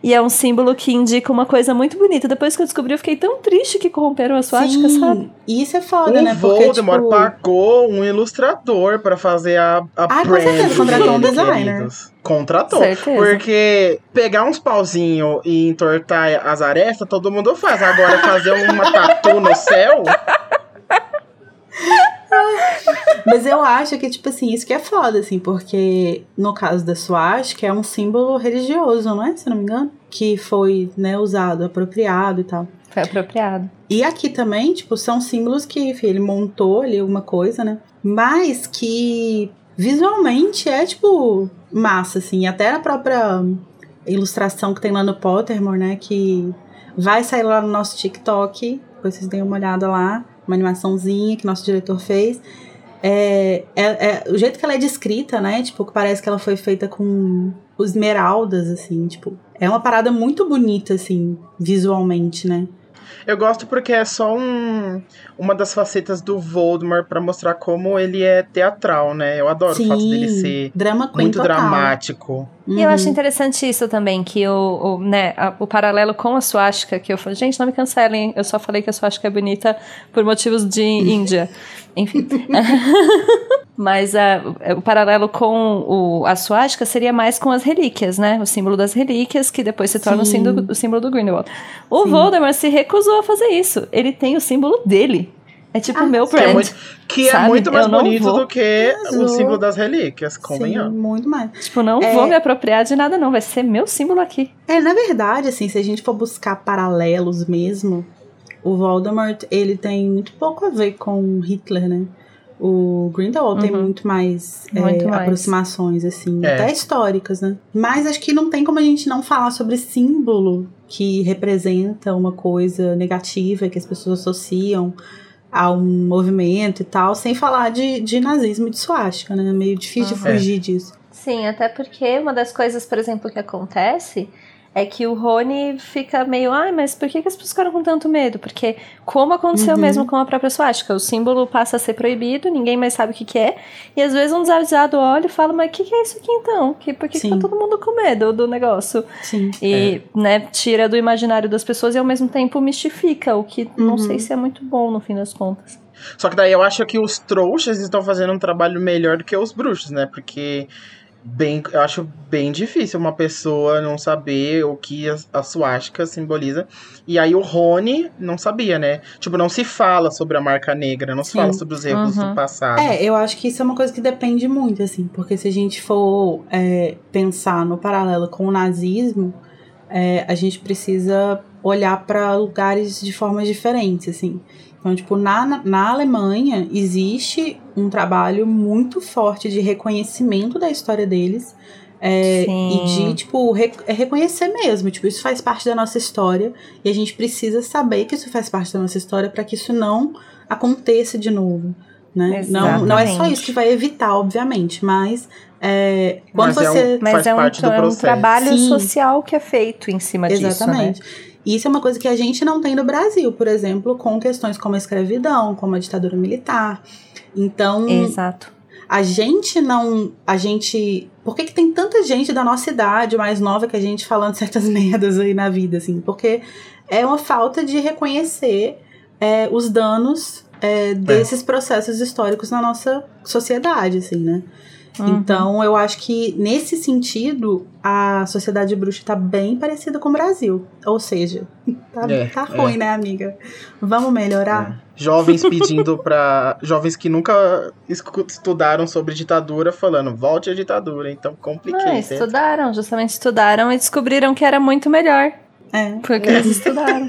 E é um símbolo que indica uma coisa muito bonita. Depois que eu descobri, eu fiquei tão triste que corromperam a suástica, Sim, sabe? E isso é foda, O né? Porque, Voldemort tipo, pagou um ilustrador pra fazer a, a Ah, com certeza, contratou um designer. queridos. Contratou. Certeza. Porque pegar uns pauzinhos e entortar as arestas, todo mundo faz. Agora fazer uma tatu no céu, Mas eu acho que, tipo assim, isso que é foda, assim, porque no caso da suástica é um símbolo religioso, não é? Se não me engano. Que foi, né, usado, apropriado e tal. Foi apropriado. E aqui também, tipo, são símbolos que, enfim, ele montou ali alguma coisa, né? Mas que visualmente é, tipo, massa, assim. Até a própria ilustração que tem lá no Pottermore, né? Que vai sair lá no nosso TikTok. Depois vocês deem uma olhada lá. Uma animaçãozinha que nosso diretor fez. É, é, é- o jeito que ela é descrita, né? Tipo, parece que ela foi feita com esmeraldas, assim, tipo. É uma parada muito bonita, assim, visualmente, né? eu gosto porque é só um, uma das facetas do Voldemort pra mostrar como ele é teatral, né? Eu adoro o fato dele ser drama muito total. dramático. E eu Uhum. acho interessante isso também, que o, o, né, a- o paralelo com a suástica, que eu falei, gente, não me cancelem, eu só falei que a suástica é bonita por motivos de Índia. Enfim. Mas ah, o paralelo com o, a suástica seria mais com as relíquias, né? O símbolo das relíquias, que depois se torna o Sim. símbolo, o símbolo do Grindelwald. O Sim. Voldemort se recusou a fazer isso. Ele tem o símbolo dele. É tipo Ah, o meu Que é brand. muito, que é muito mais bonito vou. do que o símbolo das relíquias, Sim, convenhamos. muito mais. Tipo, não É. vou me apropriar de nada, não. Vai ser meu símbolo aqui. É, na verdade, assim, se a gente for buscar paralelos mesmo, o Voldemort, ele tem muito pouco a ver com Hitler, né? O Grindelwald tem Uhum. muito mais, é, Muito mais. aproximações, assim, É. até históricas, né? Mas acho que não tem como a gente não falar sobre símbolo que representa uma coisa negativa que as pessoas associam a um movimento e tal, sem falar de, de nazismo e de suástica, né? É meio difícil de Uhum. fugir disso. Sim, até porque uma das coisas, por exemplo, que acontece é que o Rony fica meio, ai, mas por que, que as pessoas ficaram com tanto medo? Porque, como aconteceu Uhum. mesmo com a própria suástica, o símbolo passa a ser proibido, ninguém mais sabe o que, que é, e às vezes um desavisado olha e fala, mas o que, que é isso aqui então? Que, por que, que tá todo mundo com medo do negócio? Sim. E, né, tira do imaginário das pessoas e ao mesmo tempo mistifica, o que não Uhum. sei se é muito bom no fim das contas. Só que daí eu acho que os trouxas estão fazendo um trabalho melhor do que os bruxos, né? Porque bem, eu acho bem difícil uma pessoa não saber o que a, a suástica simboliza. E aí o Rony não sabia, né? Tipo, não se fala sobre a marca negra, não se Sim. fala sobre os erros Uhum. do passado. É, eu acho que isso é uma coisa que depende muito, assim, porque se a gente for é, pensar no paralelo com o nazismo, é, a gente precisa olhar para lugares de formas diferentes, assim. Então, tipo, na, na Alemanha existe um trabalho muito forte de reconhecimento da história deles. é, Sim. e de, tipo, re- é reconhecer mesmo. Tipo, isso faz parte da nossa história. E a gente precisa saber que isso faz parte da nossa história para que isso não aconteça de novo. Né? Não, não é só Exatamente. isso que vai evitar, obviamente, mas é, quando Mas é um- você. Mas Faz é um, parte do é um trabalho Sim. social que é feito em cima disso, né? E isso é uma coisa que a gente não tem no Brasil, por exemplo, com questões como a escravidão, como a ditadura militar. Então, Exato. a gente não. A gente. Por que, que tem tanta gente da nossa idade, mais nova que a gente, falando certas merdas aí na vida, assim? Porque é uma falta de reconhecer é, os danos é, desses processos históricos na nossa sociedade, assim, né? Uhum. Então, eu acho que nesse sentido, a sociedade bruxa tá bem parecida com o Brasil. Ou seja, tá, É, tá é. ruim, né, amiga? Vamos melhorar? Jovens pedindo pra. Jovens que nunca estudaram sobre ditadura, falando, volte à ditadura. Então, compliquei. Não, estudaram, justamente estudaram e descobriram que era muito melhor. É. Porque eles estudaram.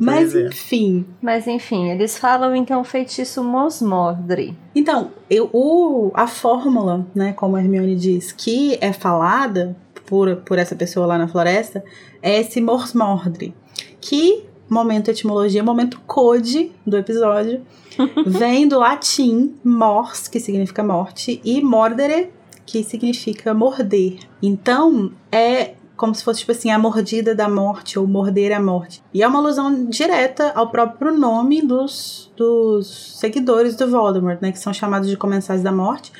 Mas, é. enfim. Mas enfim, eles falam então feitiço Mosmordre. Então, eu, o, a fórmula, né, como a Hermione diz, que é falada por, por essa pessoa lá na floresta, é esse Morsmordre. Que, momento etimologia, momento code do episódio, vem do latim mors, que significa morte, e mordere, que significa morder. Então, é como se fosse, tipo assim, a mordida da morte ou morder a morte. E é uma alusão direta ao próprio nome dos, dos seguidores do Voldemort, né? Que são chamados de Comensais da Morte.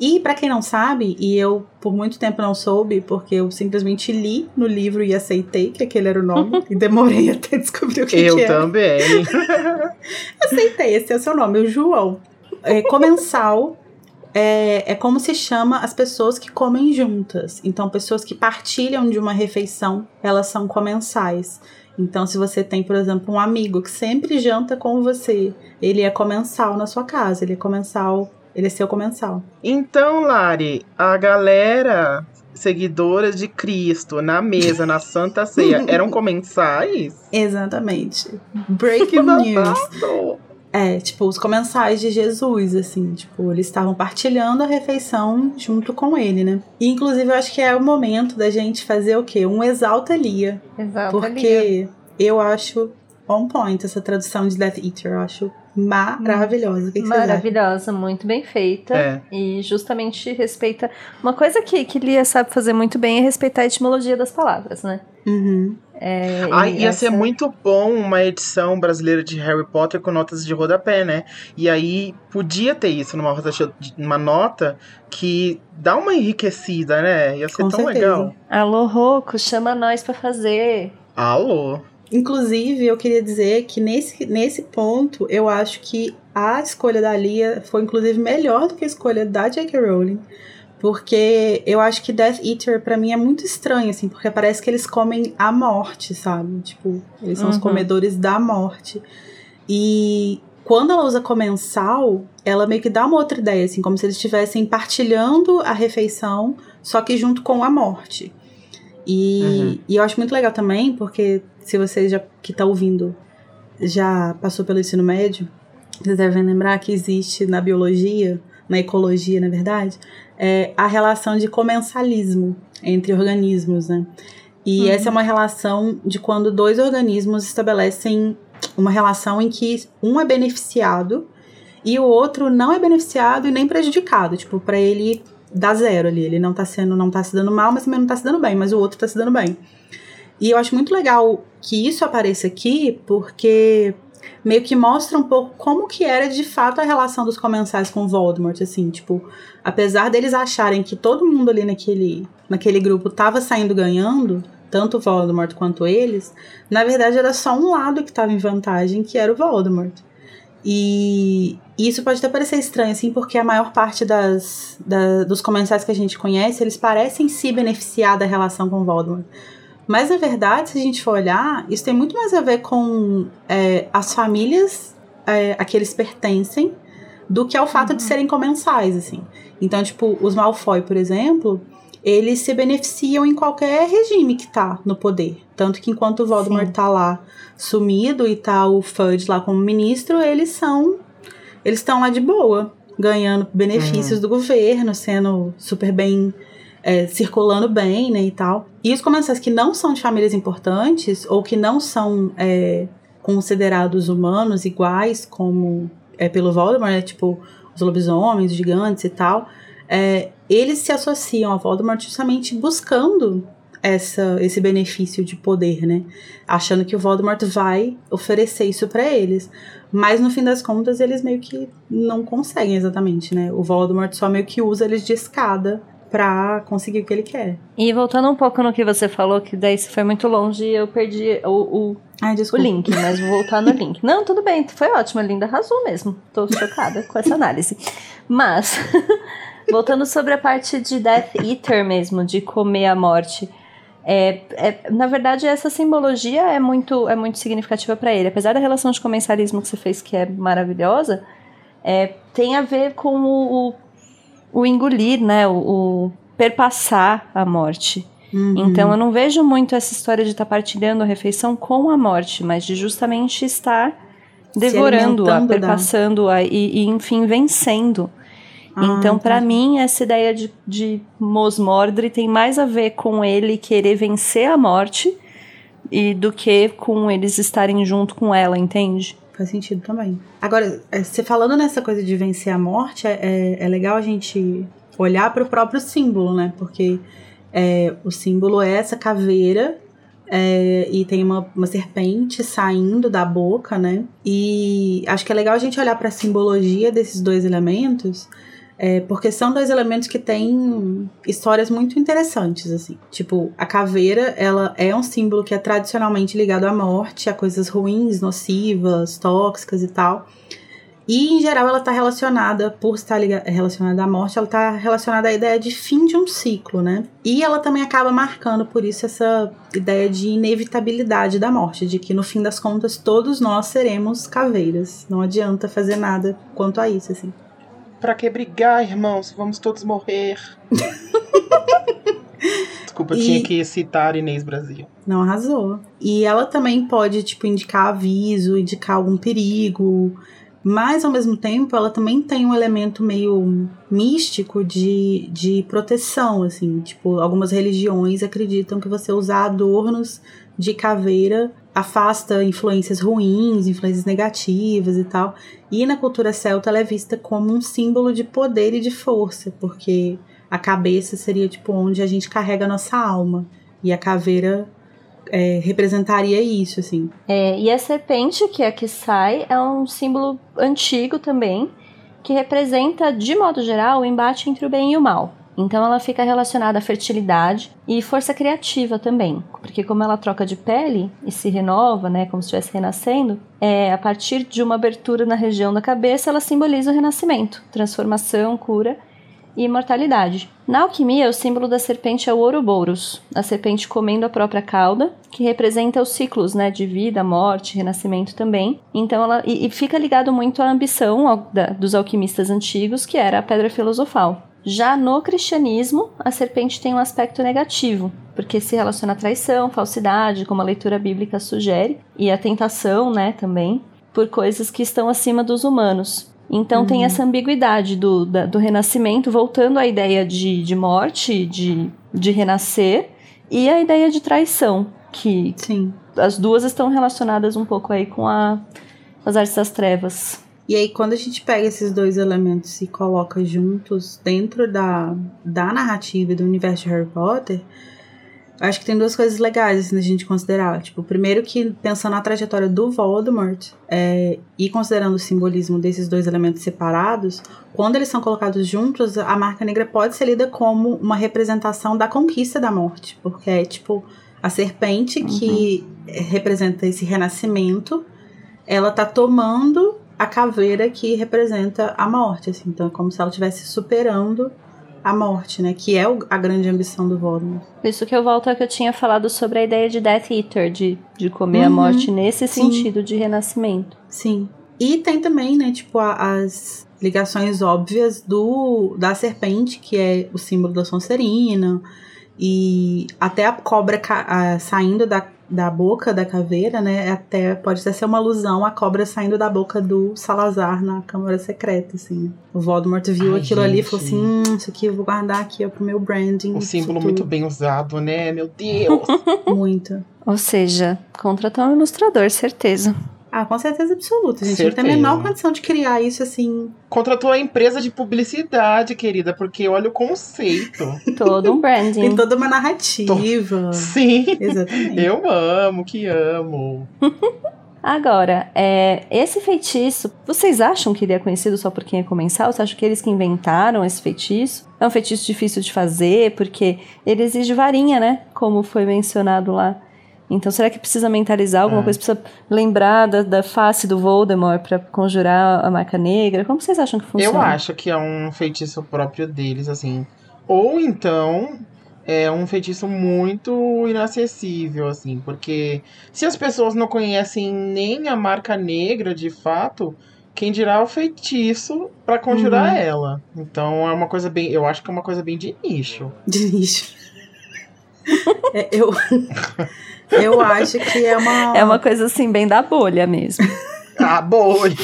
E para quem não sabe, e eu por muito tempo não soube, porque eu simplesmente li no livro e aceitei que aquele era o nome, e demorei até descobrir o que, eu que era. também. Aceitei, esse é o seu nome, o João. É, comensal é, é como se chama as pessoas que comem juntas. Então, pessoas que partilham de uma refeição, elas são comensais. Então, se você tem, por exemplo, um amigo que sempre janta com você, ele é comensal na sua casa, ele é comensal, ele é seu comensal. Então, Lari, a galera seguidora de Cristo na mesa, na Santa Ceia, eram comensais? Exatamente. Breaking news. É, tipo, os comensais de Jesus, assim, tipo, eles estavam partilhando a refeição junto com ele, né? E, inclusive, eu acho que é o momento da gente fazer o quê? Um exalta Lia. Exato. Porque eu acho on point essa tradução de Death Eater, eu acho maravilhosa. Que? Maravilhosa, muito bem feita. É. E justamente respeita. Uma coisa que, que Lia sabe fazer muito bem é respeitar a etimologia das palavras, né? Uhum. É, Ai, e ia essa- ser muito bom uma edição brasileira de Harry Potter com notas de rodapé, né? E aí podia ter isso numa, nota que dá uma enriquecida, né? Ia ser Com tão certeza. legal. Alô, Roco, chama nós pra fazer. Alô? Inclusive, eu queria dizer que nesse, nesse ponto, eu acho que a escolha da Lia foi, inclusive, melhor do que a escolha da J.K. Rowling. Porque eu acho que Death Eater, pra mim, é muito estranho, assim, porque parece que eles comem a morte, sabe? Tipo, eles são os Uhum. comedores da morte. E quando ela usa comensal, ela meio que dá uma outra ideia, assim, como se eles estivessem partilhando a refeição, só que junto com a morte. E, Uhum. e eu acho muito legal também, porque se você já que tá ouvindo já passou pelo ensino médio, vocês devem lembrar que existe na biologia, na ecologia, na verdade, é, a relação de comensalismo entre organismos, né? E essa é uma relação de quando dois organismos estabelecem uma relação em que um é beneficiado e o outro não é beneficiado e nem prejudicado. Tipo, pra ele dá zero ali. Ele não tá sendo, não tá se dando mal, mas também não tá se dando bem, mas o outro tá se dando bem. E eu acho muito legal que isso apareça aqui, porque meio que mostra um pouco como que era de fato a relação dos comensais com Voldemort, assim, tipo, apesar deles acharem que todo mundo ali naquele, naquele grupo tava saindo ganhando, tanto Voldemort quanto eles, na verdade era só um lado que tava em vantagem, que era o Voldemort. E isso pode até parecer estranho, assim, porque a maior parte das, da- dos comensais que a gente conhece, eles parecem se beneficiar da relação com Voldemort. Mas, na verdade, se a gente for olhar, isso tem muito mais a ver com é, as famílias é, a que eles pertencem do que ao fato de serem comensais, assim. Então, tipo, os Malfoy, por exemplo, eles se beneficiam em qualquer regime que tá no poder. Tanto que enquanto o Voldemort Sim. tá lá sumido e tá o Fudge lá como ministro, eles são. Eles estão lá de boa, ganhando benefícios do governo, sendo super bem. É, circulando bem, né, e tal. E os comensais que não são de famílias importantes, ou que não são é, considerados humanos iguais, como é pelo Voldemort, né, tipo os lobisomens, os gigantes e tal, é, eles se associam ao Voldemort justamente buscando essa, esse benefício de poder, né? Achando que o Voldemort vai oferecer isso pra eles. Mas no fim das contas, eles meio que não conseguem exatamente, né? O Voldemort só meio que usa eles de escada pra conseguir o que ele quer. E voltando um pouco no que você falou, que daí você foi muito longe e eu perdi o, o, Ai, o link, mas vou voltar no link. Não, tudo bem, foi ótimo, Linda arrasou mesmo. Tô chocada com essa análise. Mas, voltando sobre a parte de Death Eater mesmo, de comer a morte. É, é- na verdade, essa simbologia é muito, é muito significativa para ele. Apesar da relação de comensalismo que você fez, que é maravilhosa, é, tem a ver com o, o, o engolir, né? O, o perpassar a morte. Uhum. Então eu não vejo muito essa história de estar partilhando a refeição com a morte, mas de justamente estar devorando-a, perpassando-a e, e, enfim, vencendo. Ah, então, pra entendi. mim, essa ideia de, de Mos Mordre tem mais a ver com ele querer vencer a morte e do que com eles estarem junto com ela, entende? Faz sentido também. Agora, é, você falando nessa coisa de vencer a morte, é, é- é legal a gente olhar para o próprio símbolo, né? Porque É, o símbolo é essa caveira é, e tem uma, uma serpente saindo da boca, né? E acho que é legal a gente olhar para a simbologia desses dois elementos, é, porque são dois elementos que têm histórias muito interessantes, assim. Tipo, a caveira, ela é um símbolo que é tradicionalmente ligado à morte, a coisas ruins, nocivas, tóxicas e tal. E, em geral, ela está relacionada, por estar relacionada à morte, ela está relacionada à ideia de fim de um ciclo, né? E ela também acaba marcando, por isso, essa ideia de inevitabilidade da morte, de que, no fim das contas, todos nós seremos caveiras. Não adianta fazer nada quanto a isso, assim. Pra que brigar, irmãos? Vamos todos morrer. Desculpa, eu e... tinha que citar Inês Brasil. Não arrasou. E ela também pode, tipo, indicar aviso, indicar algum perigo mas ao mesmo tempo ela também tem um elemento meio místico de, de proteção, assim, tipo, algumas religiões acreditam que você usar adornos de caveira afasta influências ruins, influências negativas e tal. E na cultura celta ela é vista como um símbolo de poder e de força, porque a cabeça seria tipo onde a gente carrega a nossa alma e a caveira é, representaria isso, assim. É, e a serpente, que é que sai, é um símbolo antigo também, que representa, de modo geral, o embate entre o bem e o mal. Então ela fica relacionada à fertilidade e força criativa também, porque como ela troca de pele e se renova, né, como se estivesse renascendo, é, a partir de uma abertura na região da cabeça, ela simboliza o renascimento, transformação, cura e imortalidade. Na alquimia, o símbolo da serpente é o Ouroboros, a serpente comendo a própria cauda, que representa os ciclos né, de vida, morte, renascimento também. Então, ela e, e fica ligado muito à ambição ao, da, dos alquimistas antigos, que era a pedra filosofal. Já no cristianismo, a serpente tem um aspecto negativo, porque se relaciona à traição, falsidade, como a leitura bíblica sugere, e a tentação, né, também, por coisas que estão acima dos humanos. Então uhum. tem essa ambiguidade do, da, do renascimento, voltando à ideia de, de morte, de, de renascer, e a ideia de traição, que Sim. as duas estão relacionadas um pouco aí com a, as artes das trevas. E aí, quando a gente pega esses dois elementos e coloca juntos dentro da, da narrativa e do universo de Harry Potter, acho que tem duas coisas legais assim, da gente considerar. Tipo, primeiro que pensando na trajetória do Voldemort é, e considerando o simbolismo desses dois elementos separados, quando eles são colocados juntos, a marca negra pode ser lida como uma representação da conquista da morte, porque é tipo a serpente uhum. que representa esse renascimento, ela tá tomando a caveira que representa a morte, assim. Então é como se ela estivesse superando a morte, né? Que é a grande ambição do Voldemort. Isso que eu volto ao que eu tinha falado sobre a ideia de Death Eater, de, de comer uhum. a morte nesse Sim. sentido de renascimento. Sim. E tem também, né, tipo, as ligações óbvias do da serpente, que é o símbolo da Sonserina, e até a cobra a, saindo da da boca da caveira, né? Até pode até ser uma alusão à cobra saindo da boca do Salazar na Câmara Secreta, assim. O Voldemort viu Ai, aquilo gente. ali e falou assim: hum, isso aqui eu vou guardar aqui ó, pro meu branding. Um símbolo muito bem usado, né? Meu Deus! muito. Ou seja, contratar um ilustrador, certeza. Ah, com certeza absoluta, gente. Certeza. Não tem a menor condição de criar isso assim. Contratou a empresa de publicidade, querida, porque olha o conceito. Todo um branding. Tem toda uma narrativa. Sim. Exatamente. Eu amo, que amo. Agora, é, esse feitiço, vocês acham que ele é conhecido só por quem é comensal? Vocês acham que eles que inventaram esse feitiço? É um feitiço difícil de fazer, porque ele exige varinha, né? Como foi mencionado lá. Então, será que precisa mentalizar alguma é. coisa? Precisa lembrar da, da face do Voldemort para conjurar a marca negra? Como vocês acham que funciona? Eu acho que é um feitiço próprio deles, assim. Ou então é um feitiço muito inacessível, assim, porque se as pessoas não conhecem nem a marca negra de fato, quem dirá o feitiço para conjurar uhum. ela. Então é uma coisa bem, eu acho que é uma coisa bem de nicho. De nicho. é, eu Eu acho que é uma. É uma coisa assim, bem da bolha mesmo. A bolha!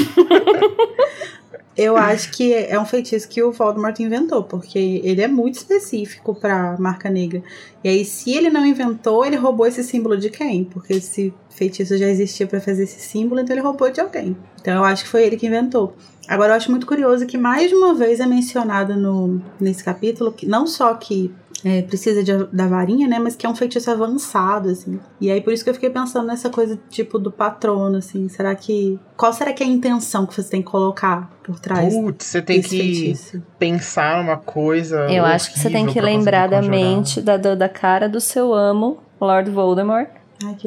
Eu acho que é um feitiço que o Voldemort inventou, porque ele é muito específico pra marca negra. E aí, se ele não inventou, ele roubou esse símbolo de quem? Porque esse feitiço já existia para fazer esse símbolo, então ele roubou de alguém. Então eu acho que foi ele que inventou. Agora eu acho muito curioso que mais de uma vez é mencionado no, nesse capítulo que não só que é, precisa de, da varinha, né? Mas que é um feitiço avançado, assim. E aí por isso que eu fiquei pensando nessa coisa, tipo, do patrono, assim. Será que. Qual será que é a intenção que você tem que colocar por trás? Putz, você tem que feitiço? pensar numa coisa. Eu acho que você tem que lembrar da mente, da, da cara do seu amo, Lord Voldemort,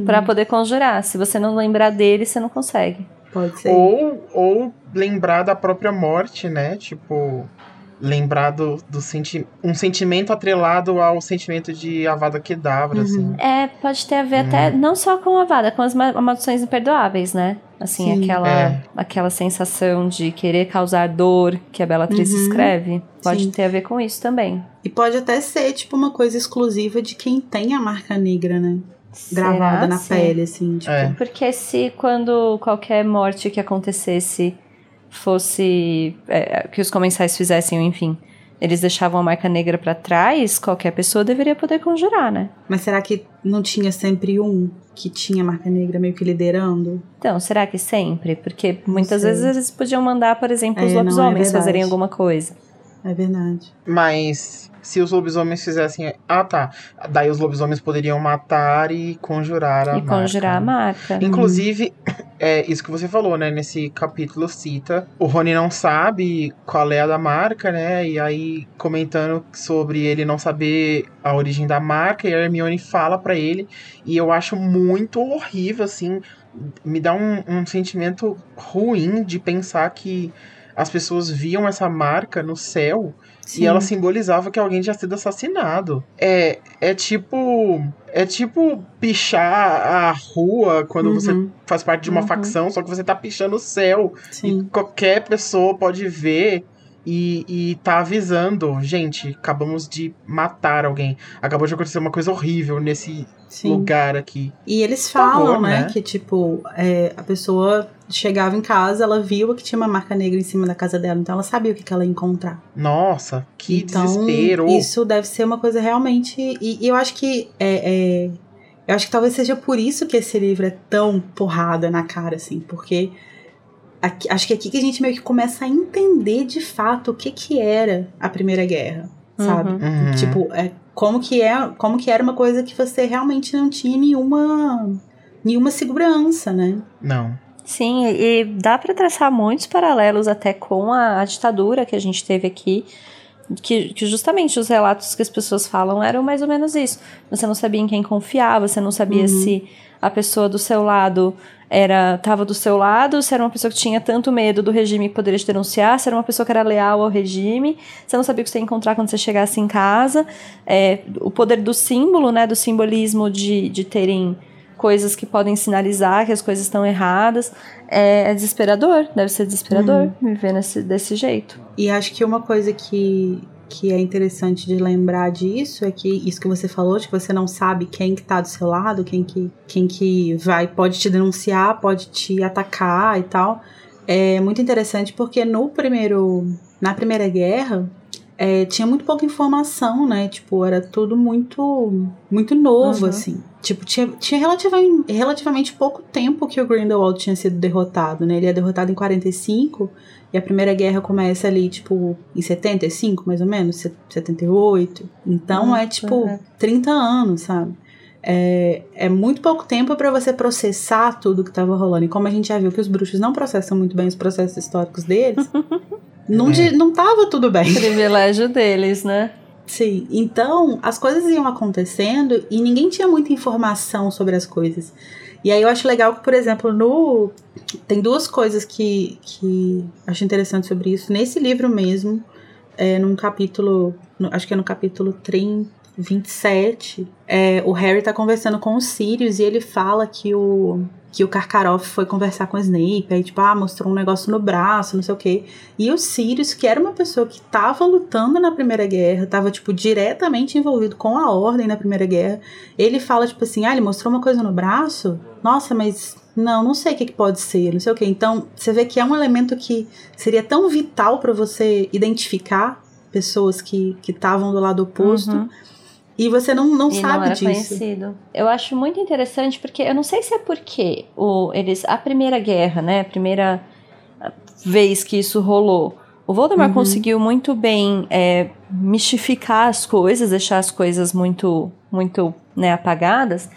para poder conjurar. Se você não lembrar dele, você não consegue. Pode ser. Ou, ou lembrar da própria morte, né? Tipo, lembrar do, do senti um sentimento atrelado ao sentimento de Avada Kedavra, Uhum. assim. É, pode ter a ver até não só com a vada, com as ma- maldições imperdoáveis, né? Assim, Sim. aquela, É. aquela sensação de querer causar dor que a Bellatrix Uhum. escreve. Pode Sim. ter a ver com isso também. E pode até ser, tipo, uma coisa exclusiva de quem tem a marca negra, né? Gravada Será? na Sim. pele, assim. Tipo, É. Porque se quando qualquer morte que acontecesse fosse. é, que os comensais fizessem, enfim, eles deixavam a marca negra pra trás, qualquer pessoa deveria poder conjurar, né? Mas será que não tinha sempre um que tinha a marca negra meio que liderando? Então, será que sempre? Porque muitas sei. vezes eles podiam mandar, por exemplo, os É, não, é lobisomens verdade. fazerem alguma coisa. É verdade. Mas se os lobisomens fizessem. Ah, tá. Daí os lobisomens poderiam matar e conjurar a e marca. conjurar a marca. Inclusive, é isso que você falou, né? Nesse capítulo cita. O Rony não sabe qual é a da marca, né? E aí, comentando sobre ele não saber a origem da marca, e a Hermione fala pra ele. E eu acho muito horrível, assim. Me dá um, um sentimento ruim de pensar que as pessoas viam essa marca no céu Sim. e ela simbolizava que alguém tinha sido assassinado. É, é tipo. É tipo pichar a rua quando você Uhum, faz parte de uma Uhum. facção, só que você tá pichando o céu. E Sim. qualquer pessoa pode ver e, e tá avisando. Gente, acabamos de matar alguém. Acabou de acontecer uma coisa horrível nesse Sim. lugar aqui. E eles Por favor, falam, né, né? que tipo, é, a pessoa chegava em casa, ela viu que tinha uma marca negra em cima da casa dela, então ela sabia o que, que ela ia encontrar. Nossa, que então, desespero. isso deve ser uma coisa realmente. E, e eu acho que é, é- Eu acho que talvez seja por isso que esse livro é tão porrada na cara, assim, porque aqui- acho que é aqui que a gente meio que começa a entender de fato o que que era a Primeira Guerra, sabe? Uhum. Uhum. Tipo, é, como, que é, como que era uma coisa que você realmente não tinha nenhuma, nenhuma segurança, né? Não. Sim, e dá para traçar muitos paralelos até com a, a ditadura que a gente teve aqui. Que, que justamente os relatos que as pessoas falam eram mais ou menos isso. Você não sabia em quem confiar, você não sabia Uhum. se a pessoa do seu lado era tava do seu lado, se era uma pessoa que tinha tanto medo do regime que poderia te denunciar, se era uma pessoa que era leal ao regime, você não sabia o que você ia encontrar quando você chegasse em casa. É, o poder do símbolo, né, do simbolismo de, de terem coisas que podem sinalizar que as coisas estão erradas, é, é desesperador, deve ser desesperador viver nesse, desse jeito. E acho que uma coisa que, que é interessante de lembrar disso é que isso que você falou, de que você não sabe quem que tá do seu lado, quem que, quem que vai, pode te denunciar, pode te atacar e tal. É muito interessante porque no primeiro, na primeira guerra, é, tinha muito pouca informação, né? Tipo, era tudo muito, muito novo, Uhum. assim. Tipo, tinha, tinha relativamente, relativamente pouco tempo que o Grindelwald tinha sido derrotado, né? Ele é derrotado em 45 e a Primeira Guerra começa ali, tipo, em 75, mais ou menos, se- 78. Então é, tipo, Uhum. 30 anos, sabe? É, é muito pouco tempo pra você processar tudo que tava rolando. E como a gente já viu que os bruxos não processam muito bem os processos históricos deles, não, É. de- não tava tudo bem. Privilégio deles, né? Sim, então as coisas iam acontecendo e ninguém tinha muita informação sobre as coisas. E aí eu acho legal que, por exemplo, no. Tem duas coisas que, que acho interessante sobre isso. Nesse livro mesmo, é, num capítulo. no- acho que é no capítulo 30, 27, é, o Harry tá conversando com o Sirius e ele fala que o. Que o Karkaroff foi conversar com o Snape, aí, tipo, ah, mostrou um negócio no braço, não sei o quê. E o Sirius, que era uma pessoa que tava lutando na Primeira Guerra, tava, tipo, diretamente envolvido com a Ordem na Primeira Guerra, ele fala, tipo assim, ah, ele mostrou uma coisa no braço? Nossa, mas não, não sei o que, que pode ser, não sei o quê. Então, você vê que é um elemento que seria tão vital para você identificar pessoas que estavam do lado oposto. Uhum. E você não, não e sabe não era disso. conhecido. Eu acho muito interessante porque eu não sei se é porque o, eles a primeira guerra, né, a primeira vez que isso rolou, O Voldemort uhum. conseguiu muito bem é, mistificar as coisas, deixar as coisas muito, muito né, apagadas.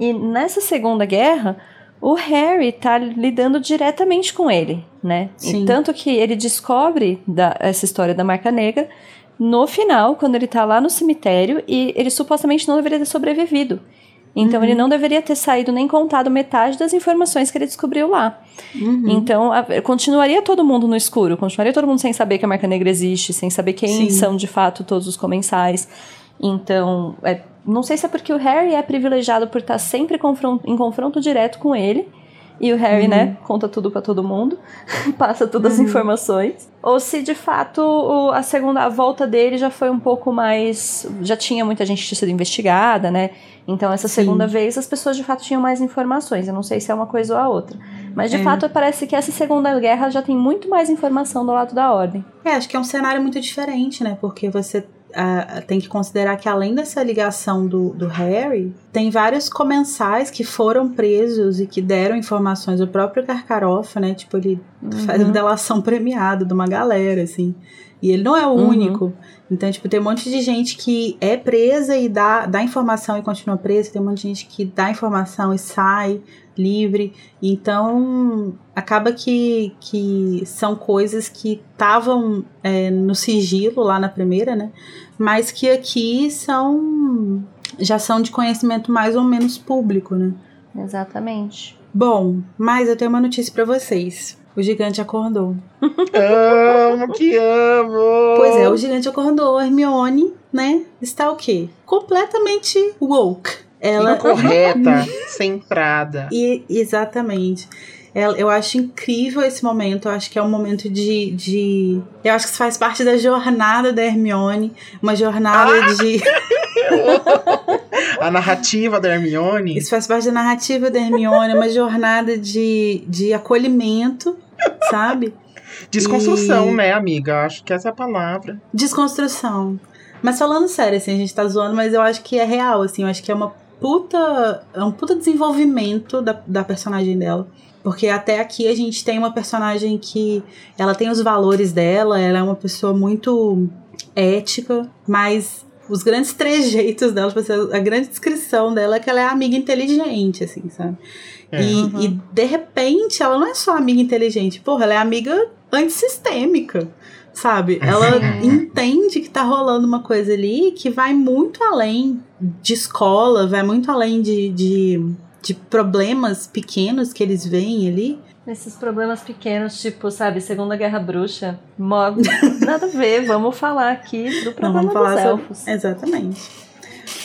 E nessa Segunda Guerra, o Harry tá lidando diretamente com ele, né? Sim. E tanto que ele descobre da, essa história da marca negra no final, quando ele tá lá no cemitério e ele supostamente não deveria ter sobrevivido. Então uhum. ele não deveria ter saído nem contado metade das informações que ele descobriu lá. Uhum. Então a, continuaria todo mundo no escuro, continuaria todo mundo sem saber que a marca negra existe, sem saber quem Sim. são de fato todos os comensais. Então, é, não sei se é porque o Harry é privilegiado por estar sempre confronto, em confronto direto com ele. E o Harry, né, uhum. né, conta tudo para todo mundo, passa todas as uhum. informações. Ou se de fato o, a segunda a volta dele já foi um pouco mais. Já tinha muita gente sido investigada, né? Então, essa segunda Sim. vez, as pessoas de fato tinham mais informações. Eu não sei se é uma coisa ou a outra. Mas, de é. fato, parece que essa segunda guerra já tem muito mais informação do lado da ordem. É, acho que é um cenário muito diferente, né? Porque você Tem que considerar que além dessa ligação do, do Harry, tem vários comensais que foram presos e que deram informações. O próprio Karkaroff, né? Tipo, ele uhum. faz uma delação premiada de uma galera, assim. E ele não é o uhum. único. Então, tipo, tem um monte de gente que é presa e dá, dá informação e continua presa. Tem um monte de gente que dá informação e sai livre. Então, acaba que, que são coisas que estavam é, no sigilo lá na primeira, né? Mas que aqui são já são de conhecimento mais ou menos público, né? Exatamente. Bom, mas eu tenho uma notícia para vocês. O gigante acordou. amo, que amo! Pois é, o gigante acordou. Hermione, né? Está o quê? Completamente woke. Ela correta, centrada. E exatamente. Eu acho incrível esse momento. Eu acho que é um momento de. de eu acho que isso faz parte da jornada da Hermione. Uma jornada ah! de. a narrativa da Hermione. Isso faz parte da narrativa da Hermione. Uma jornada de, de acolhimento sabe? Desconstrução, e... né, amiga? Acho que essa é a palavra. Desconstrução. Mas falando sério, assim, a gente tá zoando, mas eu acho que é real, assim, eu acho que é uma puta. É um puta desenvolvimento da, da personagem dela. Porque até aqui a gente tem uma personagem que ela tem os valores dela, ela é uma pessoa muito ética, mas os grandes trejeitos dela, tipo assim, a grande descrição dela é que ela é amiga inteligente, assim, sabe? É. E, uhum. e de repente ela não é só amiga inteligente, porra, ela é amiga antissistêmica, sabe? Ela entende que tá rolando uma coisa ali que vai muito além de escola, vai muito além de, de, de problemas pequenos que eles veem ali. Esses problemas pequenos, tipo, sabe, Segunda Guerra Bruxa, nada a ver, vamos falar aqui do problema Não, vamos falar dos elfos. Sobre... Exatamente.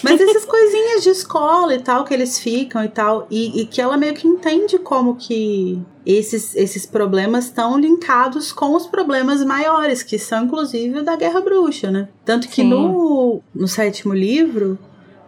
Mas essas coisinhas de escola e tal, que eles ficam e tal, e, e que ela meio que entende como que esses, esses problemas estão linkados com os problemas maiores, que são inclusive da Guerra Bruxa, né? Tanto que no, no sétimo livro,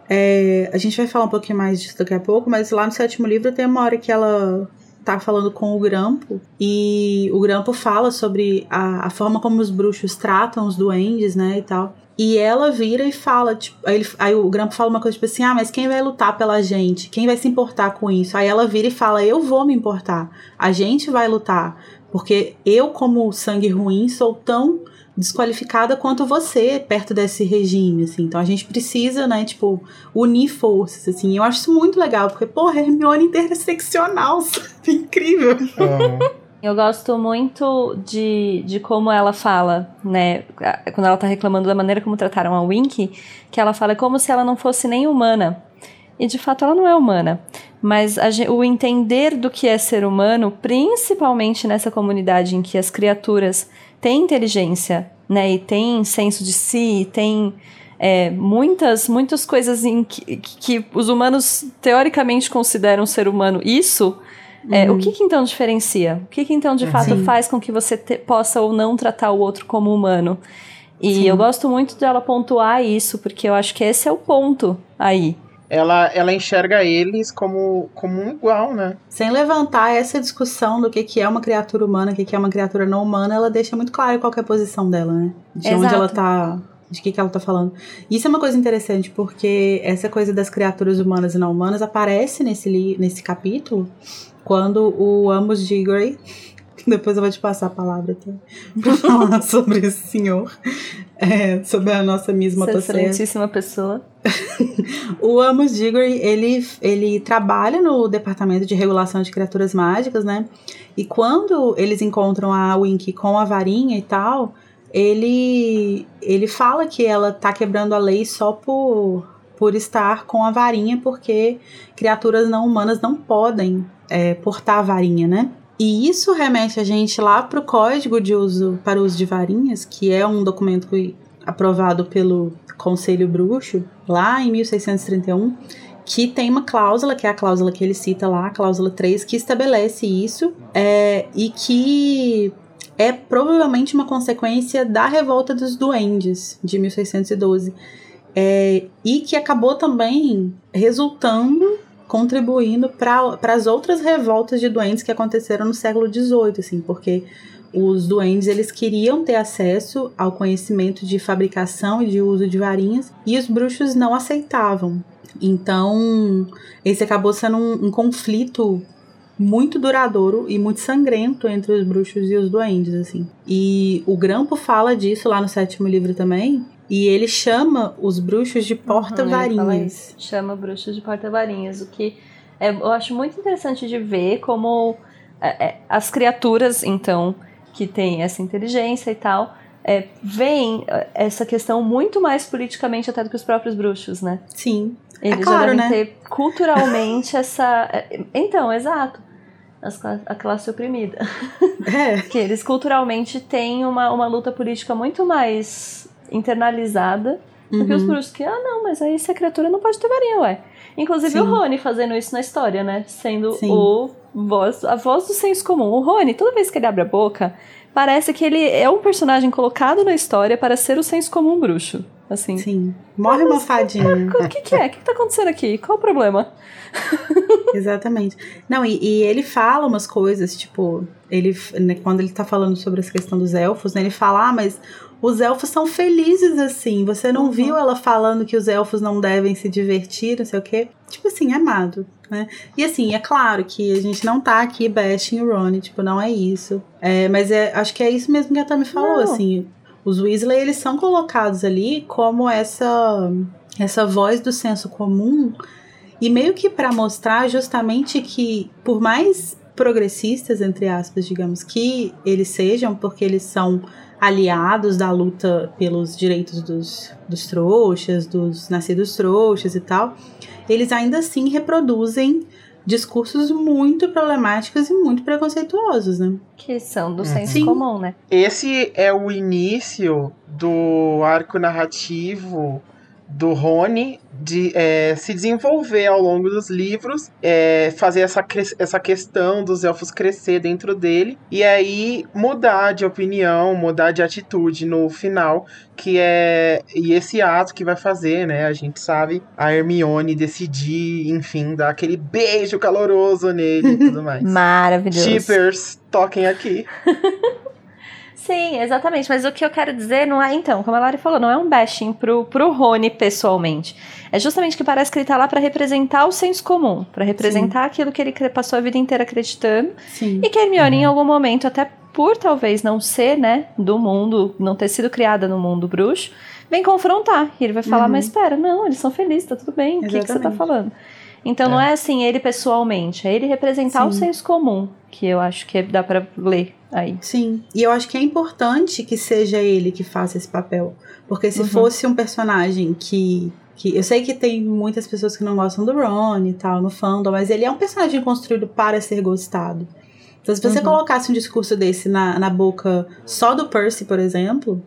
é, a gente vai falar um pouquinho mais disso daqui a pouco, mas lá no sétimo livro tem uma hora que ela tá falando com o Grampo e o Grampo fala sobre a, a forma como os bruxos tratam os duendes, né, e tal. E ela vira e fala, tipo, aí, ele, aí o Grampo fala uma coisa tipo assim: ah, mas quem vai lutar pela gente? Quem vai se importar com isso? Aí ela vira e fala: eu vou me importar. A gente vai lutar. Porque eu, como sangue ruim, sou tão desqualificada quanto você perto desse regime, assim. Então a gente precisa, né, tipo, unir forças, assim. Eu acho isso muito legal, porque, porra, Hermione interseccional, incrível. Uhum. Eu gosto muito de, de como ela fala, né? Quando ela tá reclamando da maneira como trataram a Winky, que ela fala como se ela não fosse nem humana. E de fato ela não é humana. Mas o entender do que é ser humano, principalmente nessa comunidade em que as criaturas têm inteligência, né? E têm senso de si, têm é, muitas, muitas coisas em que, que os humanos teoricamente consideram ser humano. Isso é, uhum. O que, que, então diferencia? O que, que então de fato Sim. faz com que você te, possa ou não tratar o outro como humano? E Sim. eu gosto muito dela pontuar isso, porque eu acho que esse é o ponto aí. Ela, ela enxerga eles como, como um igual, né? Sem levantar essa discussão do que, que é uma criatura humana, o que, que é uma criatura não humana, ela deixa muito claro qual é a posição dela, né? De Exato. onde ela tá de que, que ela tá falando. Isso é uma coisa interessante, porque essa coisa das criaturas humanas e não humanas aparece nesse, nesse capítulo quando o Amos de Grey Depois eu vou te passar a palavra tá? para falar sobre esse senhor, é, sobre a nossa mesma excelentíssima pessoa. o Amos Diggory, ele, ele trabalha no departamento de regulação de criaturas mágicas, né? E quando eles encontram a Winky com a varinha e tal, ele ele fala que ela tá quebrando a lei só por por estar com a varinha, porque criaturas não humanas não podem é, portar a varinha, né? E isso remete a gente lá para o Código de Uso para o Uso de Varinhas, que é um documento aprovado pelo Conselho Bruxo, lá em 1631, que tem uma cláusula, que é a cláusula que ele cita lá, a cláusula 3, que estabelece isso é, e que é provavelmente uma consequência da revolta dos duendes de 1612. É, e que acabou também resultando, contribuindo para as outras revoltas de duendes que aconteceram no século XVIII, assim, porque os duendes eles queriam ter acesso ao conhecimento de fabricação e de uso de varinhas e os bruxos não aceitavam. Então, esse acabou sendo um, um conflito muito duradouro e muito sangrento entre os bruxos e os duendes, assim. E o Grampo fala disso lá no sétimo livro também, e ele chama os bruxos de porta-varinhas. Uhum, chama bruxos de porta-varinhas, o que é, eu acho muito interessante de ver como é, é, as criaturas, então, que têm essa inteligência e tal, é, veem é, essa questão muito mais politicamente até do que os próprios bruxos, né? Sim. Eles é claro, já devem né? ter culturalmente essa. É, então, exato. A classe oprimida. É. que eles culturalmente têm uma, uma luta política muito mais internalizada uhum. do que os bruxos. Que, ah, não, mas aí essa criatura não pode ter varinha, ué. Inclusive Sim. o Rony fazendo isso na história, né? Sendo Sim. o voz, a voz do senso comum. O Rony, toda vez que ele abre a boca, parece que ele é um personagem colocado na história para ser o senso comum bruxo. Assim. Sim. Morre uma fadinha. O que, que é? O que, que tá acontecendo aqui? Qual o problema? Exatamente. Não, e, e, ele fala umas coisas, tipo, ele, né, quando ele tá falando sobre essa questão dos elfos, né, ele fala, ah, mas os elfos são felizes assim. Você não uhum. viu ela falando que os elfos não devem se divertir, não sei o quê? Tipo assim, amado, né? E assim, é claro que a gente não tá aqui bashing o Ronnie, tipo, não é isso. É, mas é, acho que é isso mesmo que a Tami falou, não. assim. Os Weasley, eles são colocados ali como essa essa voz do senso comum e meio que para mostrar justamente que por mais progressistas entre aspas, digamos que eles sejam, porque eles são aliados da luta pelos direitos dos, dos trouxas, dos nascidos trouxas e tal, eles ainda assim reproduzem discursos muito problemáticos e muito preconceituosos, né? Que são do senso Sim. comum, né? Esse é o início do arco narrativo do Rony de é, se desenvolver ao longo dos livros, é, fazer essa, essa questão dos elfos crescer dentro dele e aí mudar de opinião, mudar de atitude no final, que é e esse ato que vai fazer, né? A gente sabe a Hermione decidir, enfim, dar aquele beijo caloroso nele e tudo mais. Maravilhoso. Shippers, toquem aqui. Sim, exatamente. Mas o que eu quero dizer não é, então, como a Lari falou, não é um bashing pro, pro Rony pessoalmente. É justamente que parece que ele tá lá para representar o senso comum, para representar Sim. aquilo que ele passou a vida inteira acreditando. Sim. E que Hermione, uhum. em algum momento, até por talvez não ser, né, do mundo, não ter sido criada no mundo bruxo, vem confrontar. E ele vai falar, uhum. mas espera, não, eles são felizes, tá tudo bem, o que, que você tá falando? Então é. não é assim ele pessoalmente, é ele representar Sim. o senso comum, que eu acho que dá para ler aí. Sim, e eu acho que é importante que seja ele que faça esse papel, porque se uhum. fosse um personagem que que eu sei que tem muitas pessoas que não gostam do Ron e tal no fandom, mas ele é um personagem construído para ser gostado. Então, se você uhum. colocasse um discurso desse na, na boca só do Percy, por exemplo,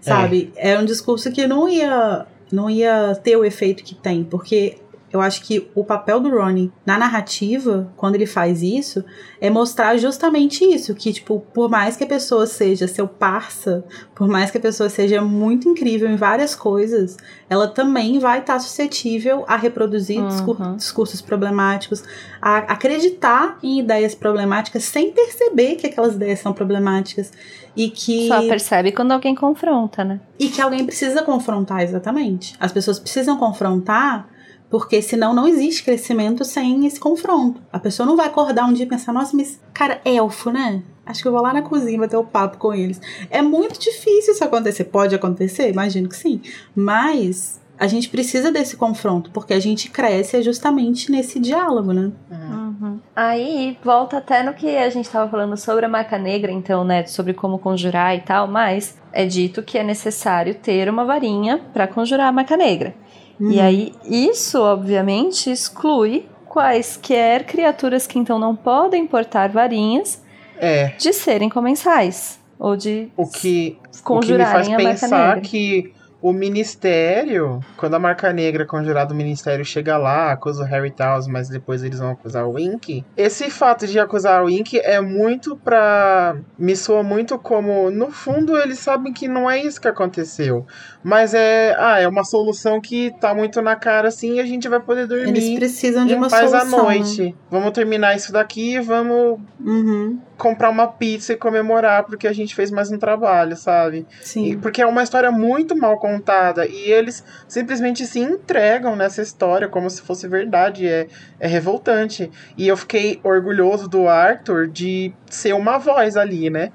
sabe, é. é um discurso que não ia não ia ter o efeito que tem, porque eu acho que o papel do Ronnie na narrativa, quando ele faz isso, é mostrar justamente isso, que tipo, por mais que a pessoa seja seu parça, por mais que a pessoa seja muito incrível em várias coisas, ela também vai estar tá suscetível a reproduzir uhum. discursos problemáticos, a acreditar em ideias problemáticas sem perceber que aquelas ideias são problemáticas e que só percebe quando alguém confronta, né? E que alguém precisa confrontar exatamente. As pessoas precisam confrontar Porque senão não existe crescimento sem esse confronto. A pessoa não vai acordar um dia e pensar, nossa, mas, cara, elfo, né? Acho que eu vou lá na cozinha bater o papo com eles. É muito difícil isso acontecer. Pode acontecer? Imagino que sim. Mas a gente precisa desse confronto, porque a gente cresce justamente nesse diálogo, né? Uhum. Aí volta até no que a gente estava falando sobre a marca negra, então, né? Sobre como conjurar e tal, mas é dito que é necessário ter uma varinha para conjurar a marca negra. Uhum. E aí, isso, obviamente, exclui quaisquer criaturas que então não podem portar varinhas É. de serem comensais. Ou de O que, o que me conjurarem faz a pensar que o ministério, quando a marca negra conjurada do ministério chega lá, acusa o Harry Towers, mas depois eles vão acusar o Wink. Esse fato de acusar o Wink é muito pra. Me soa muito como. No fundo, eles sabem que não é isso que aconteceu. Mas é. Ah, é uma solução que tá muito na cara assim e a gente vai poder dormir. Eles precisam de uma paz solução. à noite. Vamos terminar isso daqui e vamos Né? Uhum, comprar uma pizza e comemorar porque a gente fez mais um trabalho, sabe? E- sim. porque é uma história muito mal contada e eles simplesmente se entregam nessa história como se fosse verdade. É, é revoltante. E eu fiquei orgulhoso do Arthur de ser uma voz ali, né?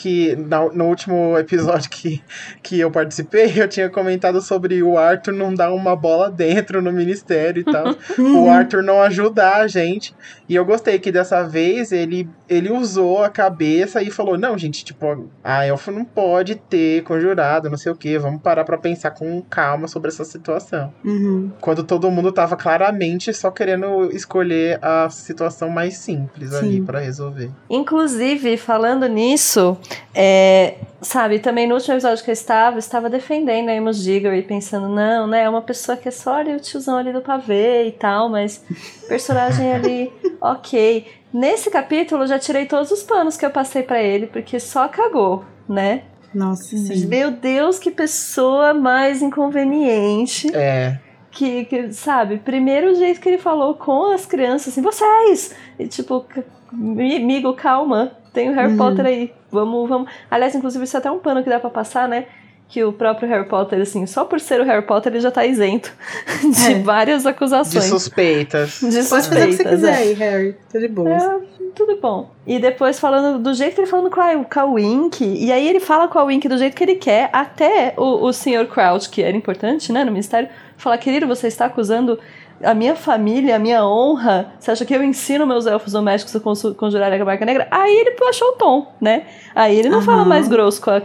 Que na- no último episódio que, que eu participei, eu tinha comentado sobre o Arthur não dar uma bola dentro no ministério e tal. o Arthur não ajudar a gente. E eu gostei que dessa vez ele, ele usou a cabeça e falou: não, gente, tipo, a elfo não pode ter conjurado, não sei o que. Vamos parar pra pensar com calma sobre essa situação. Uhum. Quando todo mundo tava claramente só querendo escolher a situação mais simples ali Sim. pra resolver. Inclusive, falando nisso, é, sabe, também no último episódio que eu estava, eu estava defendendo a Amos Diggory, pensando, não, né, é uma pessoa que é só ali o tiozão ali do pavê e tal, mas personagem ali, ok. Nesse capítulo, eu já tirei todos os panos que eu passei pra ele, porque só cagou, né? Nossa, sim. Meu Deus, que pessoa mais inconveniente É. que, que, sabe, primeiro o jeito que ele falou com as crianças, assim, vocês! E tipo, amigo, calma, tem o Harry Uhum. Potter aí, vamos, vamos. Aliás, inclusive, isso é até um pano que dá pra passar, né? Que o próprio Harry Potter, assim, só por ser o Harry Potter, ele já tá isento de É. várias De acusações. suspeitas. De Pode fazer o que você suspeitas, quiser é. aí, Harry. Tô de boa. É, tudo bom. E depois falando do jeito que ele falando com a, com a Wink, e aí ele fala com a Wink do jeito que ele quer, até o, o Sr. Crouch, que era importante, né, no ministério, fala, querido, você está acusando a minha família, a minha honra, você acha que eu ensino meus elfos domésticos a conjurarem a marca negra? Aí ele baixou o tom, né? Aí ele não fala Aham. mais grosso com a...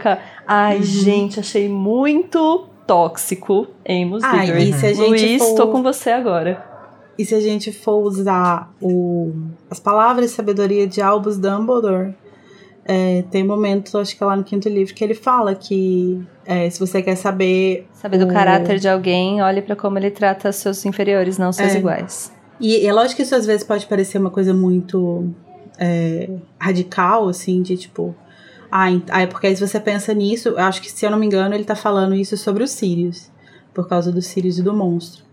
Ai, Uhum. gente, achei muito tóxico, Amos Ai, Diggory. e se a gente Luiz, for- tô com você agora. E se a gente for usar o, as palavras de sabedoria de Albus Dumbledore, é, tem um momento, acho que é lá no quinto livro, que ele fala que é, se você quer saber. Saber do o- caráter de alguém, olhe pra como ele trata seus inferiores, não seus É. iguais. E é lógico que isso às vezes pode parecer uma coisa muito é, radical, assim, de tipo. Ah, ah, porque aí se você pensa nisso, eu acho que, se eu não me engano, ele tá falando isso sobre os Sirius. Por causa dos Sirius e do monstro.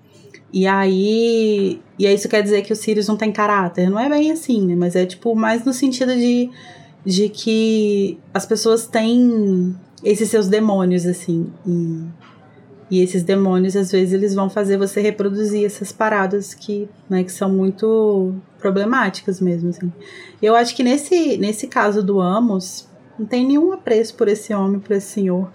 E aí. E aí isso quer dizer que os Sirius não tem caráter. Não é bem assim, né? Mas é tipo mais no sentido de, de que as pessoas têm esses seus demônios, assim. E, e esses demônios, às vezes, eles vão fazer você reproduzir essas paradas que, né, que são muito problemáticas mesmo, assim. Eu acho que nesse, nesse caso do Amos, não tem nenhum apreço por esse homem, por esse senhor.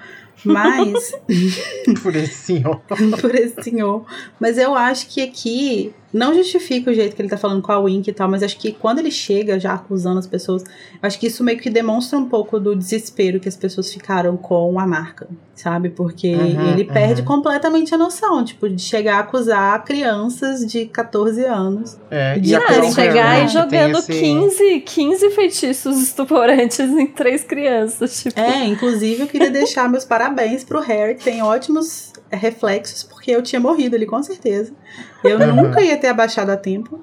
Mas Por esse senhor. por esse senhor. Mas eu acho que aqui não justifica o jeito que ele tá falando com a Wink e tal, mas acho que quando ele chega já acusando as pessoas, eu acho que isso meio que demonstra um pouco do desespero que as pessoas ficaram com a marca, sabe? Porque Uhum, ele perde uhum. completamente a noção, tipo, de chegar a acusar crianças de 14 anos. É, De a Ah, chegar e jogando esse- 15, 15 feitiços estuporantes em três crianças. Tipo, É, inclusive eu queria deixar meus parabéns pro Harry, que tem ótimos reflexos, porque eu tinha morrido ali, com certeza. Eu Uhum. nunca ia ter abaixado a tempo.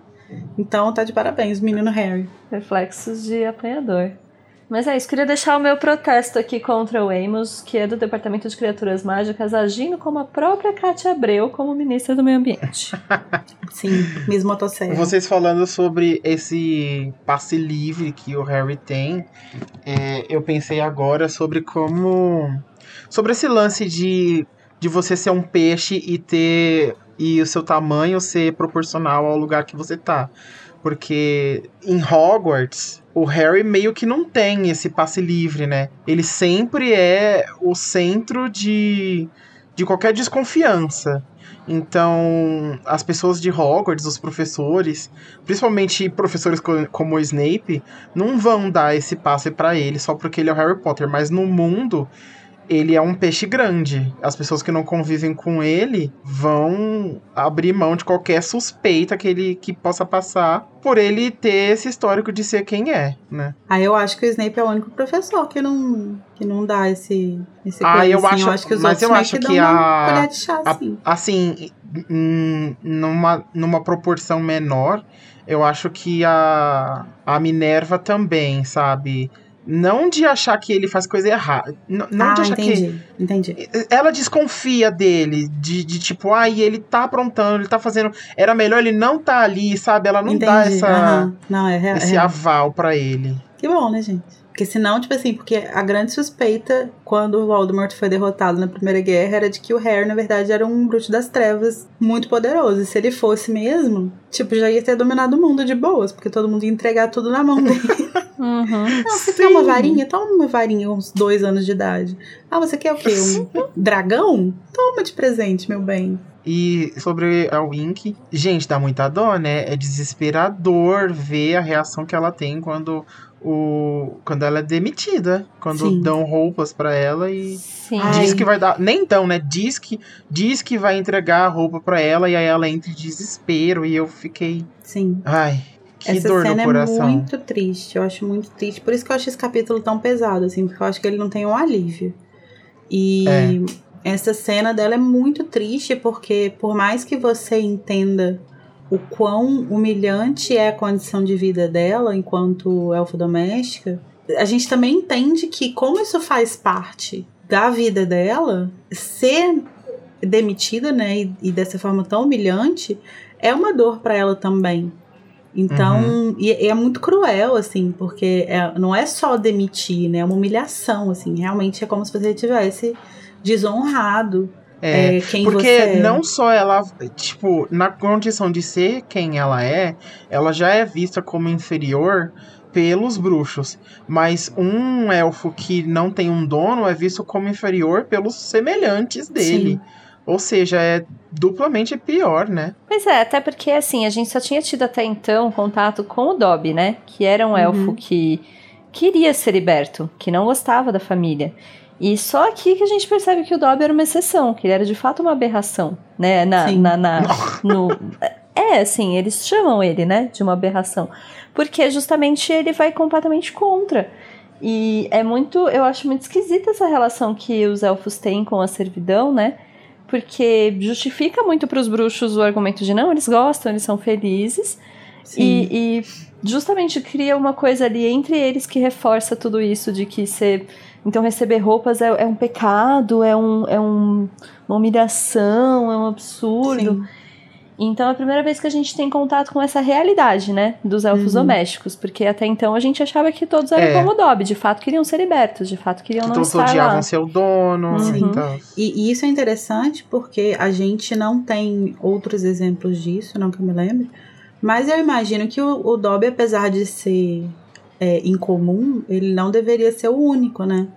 Então tá de parabéns, menino Harry. reflexos de apanhador. Mas é isso, queria deixar o meu protesto aqui contra o Amos, que é do Departamento de Criaturas Mágicas, agindo como a própria Cátia Abreu como ministra do Meio Ambiente. Sim, Miss Motosserra. Vocês falando sobre esse passe livre que o Harry tem, é, eu pensei agora sobre como. Sobre esse lance de, de você ser um peixe e ter e o seu tamanho ser proporcional ao lugar que você tá. Porque em Hogwarts, o Harry meio que não tem esse passe livre, né? Ele sempre é o centro de, de qualquer desconfiança. Então, as pessoas de Hogwarts, os professores, principalmente professores co como o Snape, não vão dar esse passe para ele só porque ele é o Harry Potter, mas no mundo ele é um peixe grande. As pessoas que não convivem com ele vão abrir mão de qualquer suspeita que ele que possa passar por ele ter esse histórico de ser quem é, né? Aí eu acho que o Snape é o único professor que não que não dá esse esse ah, eu acho, eu acho que os mas outros eu acho que, que a, uma colher de chá, a assim. assim, numa numa proporção menor, eu acho que a a Minerva também, sabe? Não de achar que ele faz coisa errada. Não, não ah, de achar entendi, que. entendi. Ela desconfia dele. De, de tipo, ai, ele tá aprontando, ele tá fazendo. Era melhor ele não tá ali, sabe? Ela não entendi. dá essa, aham. Não, é, é, esse é. aval pra ele. Que bom, né, gente? Porque senão, tipo assim, porque a grande suspeita quando o Voldemort foi derrotado na Primeira Guerra era de que o Harry, na verdade, era um bruxo das trevas muito poderoso. E se ele fosse mesmo, tipo, já ia ter dominado o mundo de boas, porque todo mundo ia entregar tudo na mão dele. Uhum. Não, você quer uma varinha? Toma uma varinha uns dois anos de idade. Ah, você quer o quê? Um dragão? Toma de presente, meu bem. E sobre a Wink, gente, dá muita dó, né? É desesperador ver a reação que ela tem quando o quando ela é demitida, quando Sim. dão roupas pra ela e Sim. Diz que vai dar, nem dão, né? Diz que diz que vai entregar a roupa pra ela e aí ela entra em desespero e eu fiquei, Sim. ai, que Essa dor cena no coração. é muito triste, eu acho muito triste. Por isso que eu acho esse capítulo tão pesado, assim, porque eu acho que ele não tem um alívio. E É. essa cena dela é muito triste, porque por mais que você entenda o quão humilhante é a condição de vida dela enquanto elfa doméstica, a gente também entende que, como isso faz parte da vida dela, ser demitida, né, e, e dessa forma tão humilhante, é uma dor para ela também. Então, e, e é muito cruel, assim, porque é- não é só demitir, né? É uma humilhação, assim. Realmente é como se você tivesse desonrado É, é, quem Porque você é. não só ela, tipo, na condição de ser quem ela é, ela já é vista como inferior pelos bruxos. Mas um elfo que não tem um dono é visto como inferior pelos semelhantes dele. Sim. Ou seja, é duplamente pior, né? Pois é, até porque assim, a gente só tinha tido até então contato com o Dobby, né? Que era um elfo que queria ser liberto, que não gostava da família. E só aqui que a gente percebe que o Dobby era uma exceção, que ele era de fato uma aberração, né? Na, Sim. na, na- no, é, assim, eles chamam ele, né? De uma aberração. Porque justamente ele vai completamente contra. E é muito, eu acho muito esquisita essa relação que os elfos têm com a servidão, né? Porque justifica muito para os bruxos o argumento de não, eles gostam, eles são felizes. E, e justamente cria uma coisa ali entre eles que reforça tudo isso de que ser. Então, receber roupas é, é um pecado, é, um, é um, uma humilhação, é um absurdo. Sim. Então é a primeira vez que a gente tem contato com essa realidade, né? Dos elfos Uhum. domésticos. Porque até então a gente achava que todos eram É. como o Dobby, de fato queriam ser libertos, de fato queriam não Todos estar odiavam lá. seu dono Uhum. e tal. E, e isso é interessante porque a gente não tem outros exemplos disso, não que eu me lembre. Mas eu imagino que o, o Dobby, apesar de ser é, incomum, ele não deveria ser o único, né?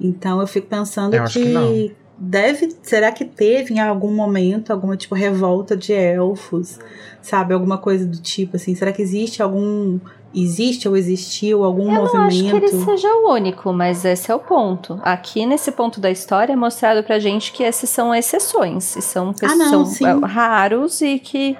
Então eu fico pensando Eu acho que, que não. Deve. Será que teve em algum momento alguma tipo revolta de elfos? Sabe? Alguma coisa do tipo assim? Será que existe algum. Existe ou existiu algum Eu não acho que ele movimento? seja o único, mas esse é o ponto. Aqui nesse ponto da história é mostrado pra gente que esses são exceções, e são, Ah, não, são sim. é, raros e que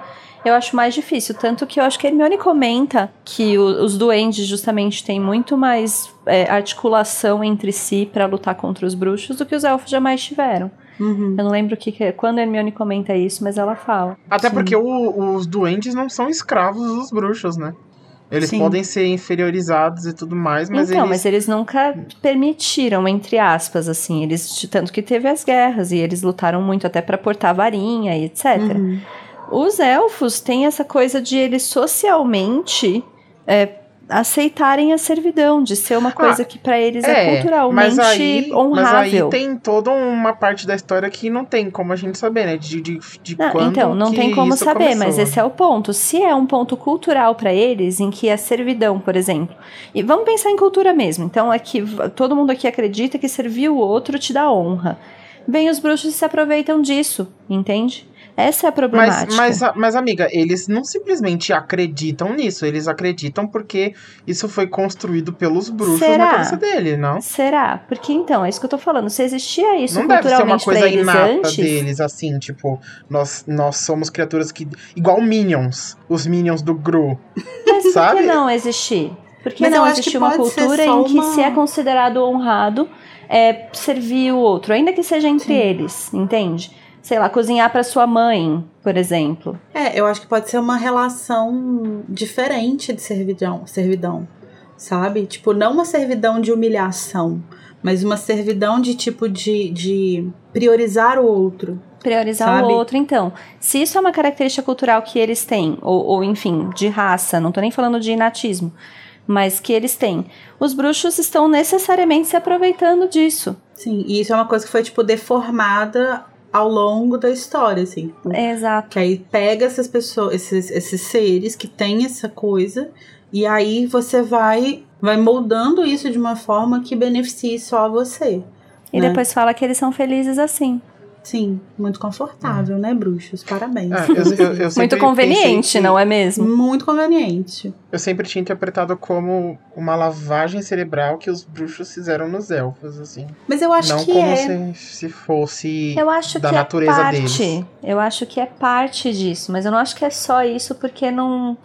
eu acho mais difícil. Tanto que eu acho que Hermione comenta que o- os duendes justamente têm muito mais é, articulação entre si pra lutar contra os bruxos do que os elfos jamais tiveram. Uhum. Eu não lembro que, que quando a Hermione comenta isso, mas ela fala. Até Sim. porque o- os duendes não são escravos dos bruxos, né? Eles Sim. podem ser inferiorizados e tudo mais, mas então, eles. mas eles nunca permitiram, entre aspas, assim, eles tanto que teve as guerras e eles lutaram muito até pra portar varinha e etc. Uhum. Os elfos têm essa coisa de eles socialmente é, aceitarem a servidão, de ser uma coisa Ah, que pra eles é, É, culturalmente mas aí, mas honrável. aí tem toda uma parte da história que não tem como a gente saber, né? De, de, de Não, quando então, não tem como saber, começou. mas esse é o ponto. Se é um ponto cultural pra eles, em que a servidão, por exemplo, e vamos pensar em cultura mesmo. Então, aqui todo mundo aqui acredita que servir o outro te dá honra. Bem, os bruxos se aproveitam disso, entende? Essa é a problemática. Mas, mas, mas, amiga, eles não simplesmente acreditam nisso, eles acreditam porque isso foi construído pelos bruxos Será? na cabeça dele, não? Será? Porque então, é isso que eu tô falando. Se existia isso não deve ser uma culturalmente coisa eles inata antes, deles, assim, tipo, nós, nós somos criaturas que. igual Minions, os Minions do Gru. mas por sabe? que não existir? Por que Mas não existir uma cultura em que uma- se é considerado honrado é, servir o outro, ainda que seja entre eles, entende? Sei lá, cozinhar pra sua mãe, por exemplo. É, eu acho que pode ser uma relação diferente de servidão, servidão, sabe? Tipo, não uma servidão de humilhação, mas uma servidão de tipo de, de priorizar o outro. Priorizar Sabe? o outro, então. Se isso é uma característica cultural que eles têm, ou, ou enfim, de raça, não tô nem falando de inatismo, mas que eles têm, os bruxos estão necessariamente se aproveitando disso. Sim, e isso é uma coisa que foi, tipo, deformada ao longo da história, assim. tipo, Exato. Que aí pega essas pessoas, esses, esses seres que têm essa coisa, e aí você vai, vai moldando isso de uma forma que beneficie só você. E né? depois fala que eles são felizes assim. Sim, muito confortável, né, bruxos? Parabéns. É, eu, eu- eu Muito conveniente, não é mesmo? Muito conveniente. Eu sempre tinha interpretado como uma lavagem cerebral que os bruxos fizeram nos elfos, assim. Mas eu acho não que como é. se, se fosse Eu acho da que é natureza parte. deles. Eu acho que é parte disso, mas eu não acho que é só isso, porque não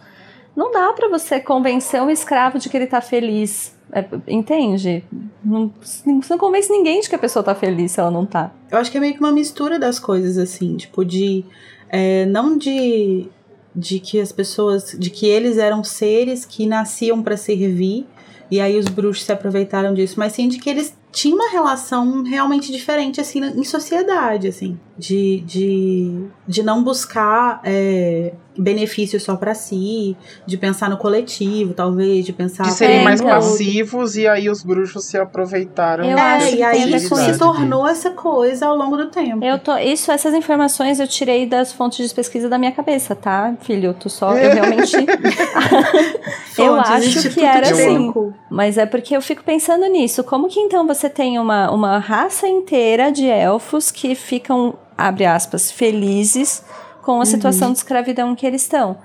não dá pra você convencer um escravo de que ele tá feliz. É, entende? Não, você não convence ninguém de que a pessoa tá feliz se ela não tá. Eu acho que é meio que uma mistura das coisas, assim, tipo, de. é, não de. De que as pessoas. De que eles eram seres que nasciam pra servir. E aí os bruxos se aproveitaram disso, mas sim de que eles tinham uma relação realmente diferente, assim, em sociedade, assim. De, de, de não buscar é, benefício só pra si, de pensar no coletivo, talvez, de pensar. De serem É, mais então. passivos e aí os bruxos se aproveitaram. Eu acho É, que e aí isso se tornou essa coisa ao longo do tempo. Eu tô, isso, essas informações eu tirei das fontes de pesquisa da minha cabeça, tá, filho? Tô só, eu realmente. eu acho que era assim. Mas é porque eu fico pensando nisso. Como que então você tem uma, uma raça inteira de elfos que ficam, abre aspas, felizes com a situação de escravidão que eles estão?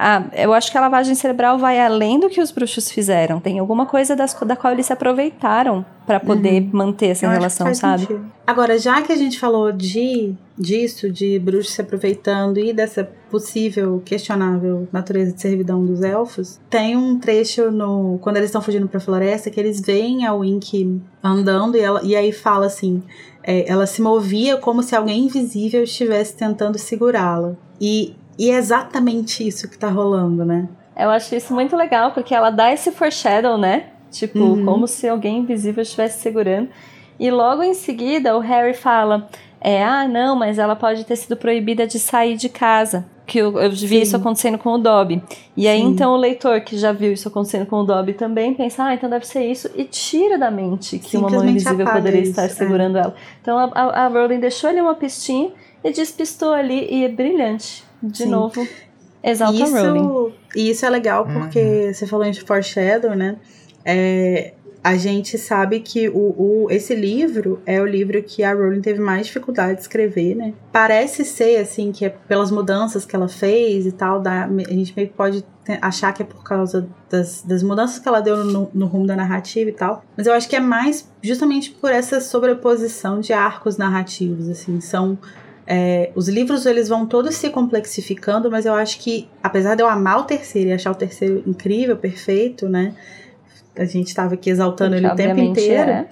Ah, eu acho que a lavagem cerebral vai além do que os bruxos fizeram. Tem alguma coisa das, da qual eles se aproveitaram para poder manter essa Eu relação, sabe? sentido. Agora, já que a gente falou de disso, de bruxos se aproveitando e dessa possível, questionável natureza de servidão dos elfos, tem um trecho no quando eles estão fugindo pra floresta que eles veem a Wink andando e, ela, e aí fala assim, é, ela se movia como se alguém invisível estivesse tentando segurá-la. E, e é exatamente isso que tá rolando, né? Eu acho isso muito legal, porque ela dá esse foreshadow, né? Tipo, Uhum. como se alguém invisível estivesse segurando. E logo em seguida, o Harry fala: é, ah, não, mas ela pode ter sido proibida de sair de casa. Que eu, eu vi Sim. isso acontecendo com o Dobby. E aí, Sim. então, o leitor que já viu isso acontecendo com o Dobby também pensa, ah, então deve ser isso, e tira da mente que uma mão invisível poderia isso, estar é. segurando ela. Então, a, a, a Rowling deixou ali uma pistinha e despistou ali, e é brilhante. De Sim. novo, exalta a Rowling. Isso, e isso é legal porque você falou em foreshadow, né? É, a gente sabe que o, o- esse livro é o livro que a Rowling teve mais dificuldade de escrever, né? Parece ser, assim, que é pelas mudanças que ela fez e tal, da, a gente meio que pode achar que é por causa das, das mudanças que ela deu no, no rumo da narrativa e tal. Mas eu acho que é mais justamente por essa sobreposição de arcos narrativos, assim. São é, os livros eles vão todos se complexificando, mas eu acho que, apesar de eu amar o terceiro e achar o terceiro incrível, perfeito, né? A gente estava aqui exaltando ele o tempo inteiro. é.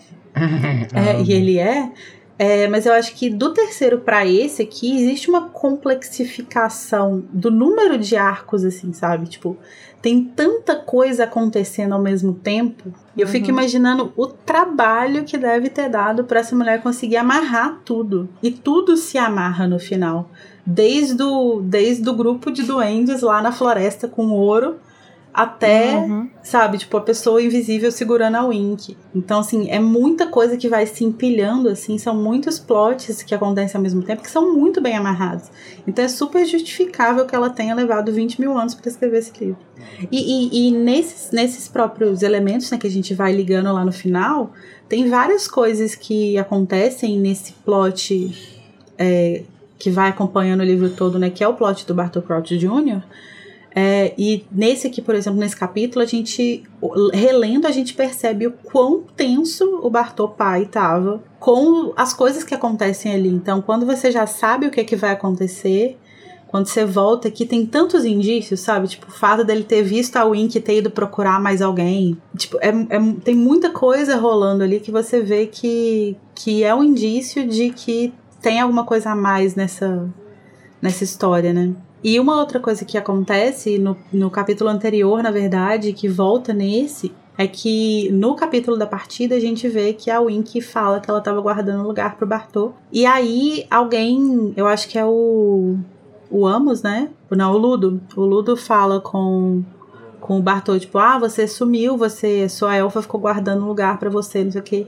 É, e ele é. É, mas eu acho que do terceiro para esse aqui existe uma complexificação do número de arcos, assim, sabe? Tipo, tem tanta coisa acontecendo ao mesmo tempo. E eu fico Uhum. imaginando o trabalho que deve ter dado para essa mulher conseguir amarrar tudo. E tudo se amarra no final. Desde o, desde o grupo de duendes lá na floresta com ouro até, Uhum. sabe, tipo, a pessoa invisível segurando a Wink. Então, assim, é muita coisa que vai se empilhando, assim, são muitos plots que acontecem ao mesmo tempo que são muito bem amarrados. Então é super justificável que ela tenha levado 20 mil anos para escrever esse livro. E, e, e nesses, nesses próprios elementos né, que a gente vai ligando lá no final, tem várias coisas que acontecem nesse plot é, que vai acompanhando o livro todo, né? Que é o plot do Bartol Crouch Jr., é, e nesse aqui, por exemplo, nesse capítulo, a gente, relendo, a gente percebe o quão tenso o Bartô pai tava com as coisas que acontecem ali. Então, quando você já sabe o que, é que vai acontecer, quando você volta aqui, tem tantos indícios, sabe? Tipo, o fato dele ter visto a Wink ter ido procurar mais alguém. Tipo, é, é, tem muita coisa rolando ali que você vê que, que é um indício de que tem alguma coisa a mais nessa, nessa história, né? E uma outra coisa que acontece no, no capítulo anterior, na verdade, que volta nesse, é que no capítulo da partida a gente vê que a Wink fala que ela tava guardando lugar pro Bartô. E aí alguém, eu acho que é o o Amos, né? Não, o Ludo. O Ludo fala com com o Bartô, tipo, ah, você sumiu, você, sua elfa ficou guardando lugar para você, não sei o quê.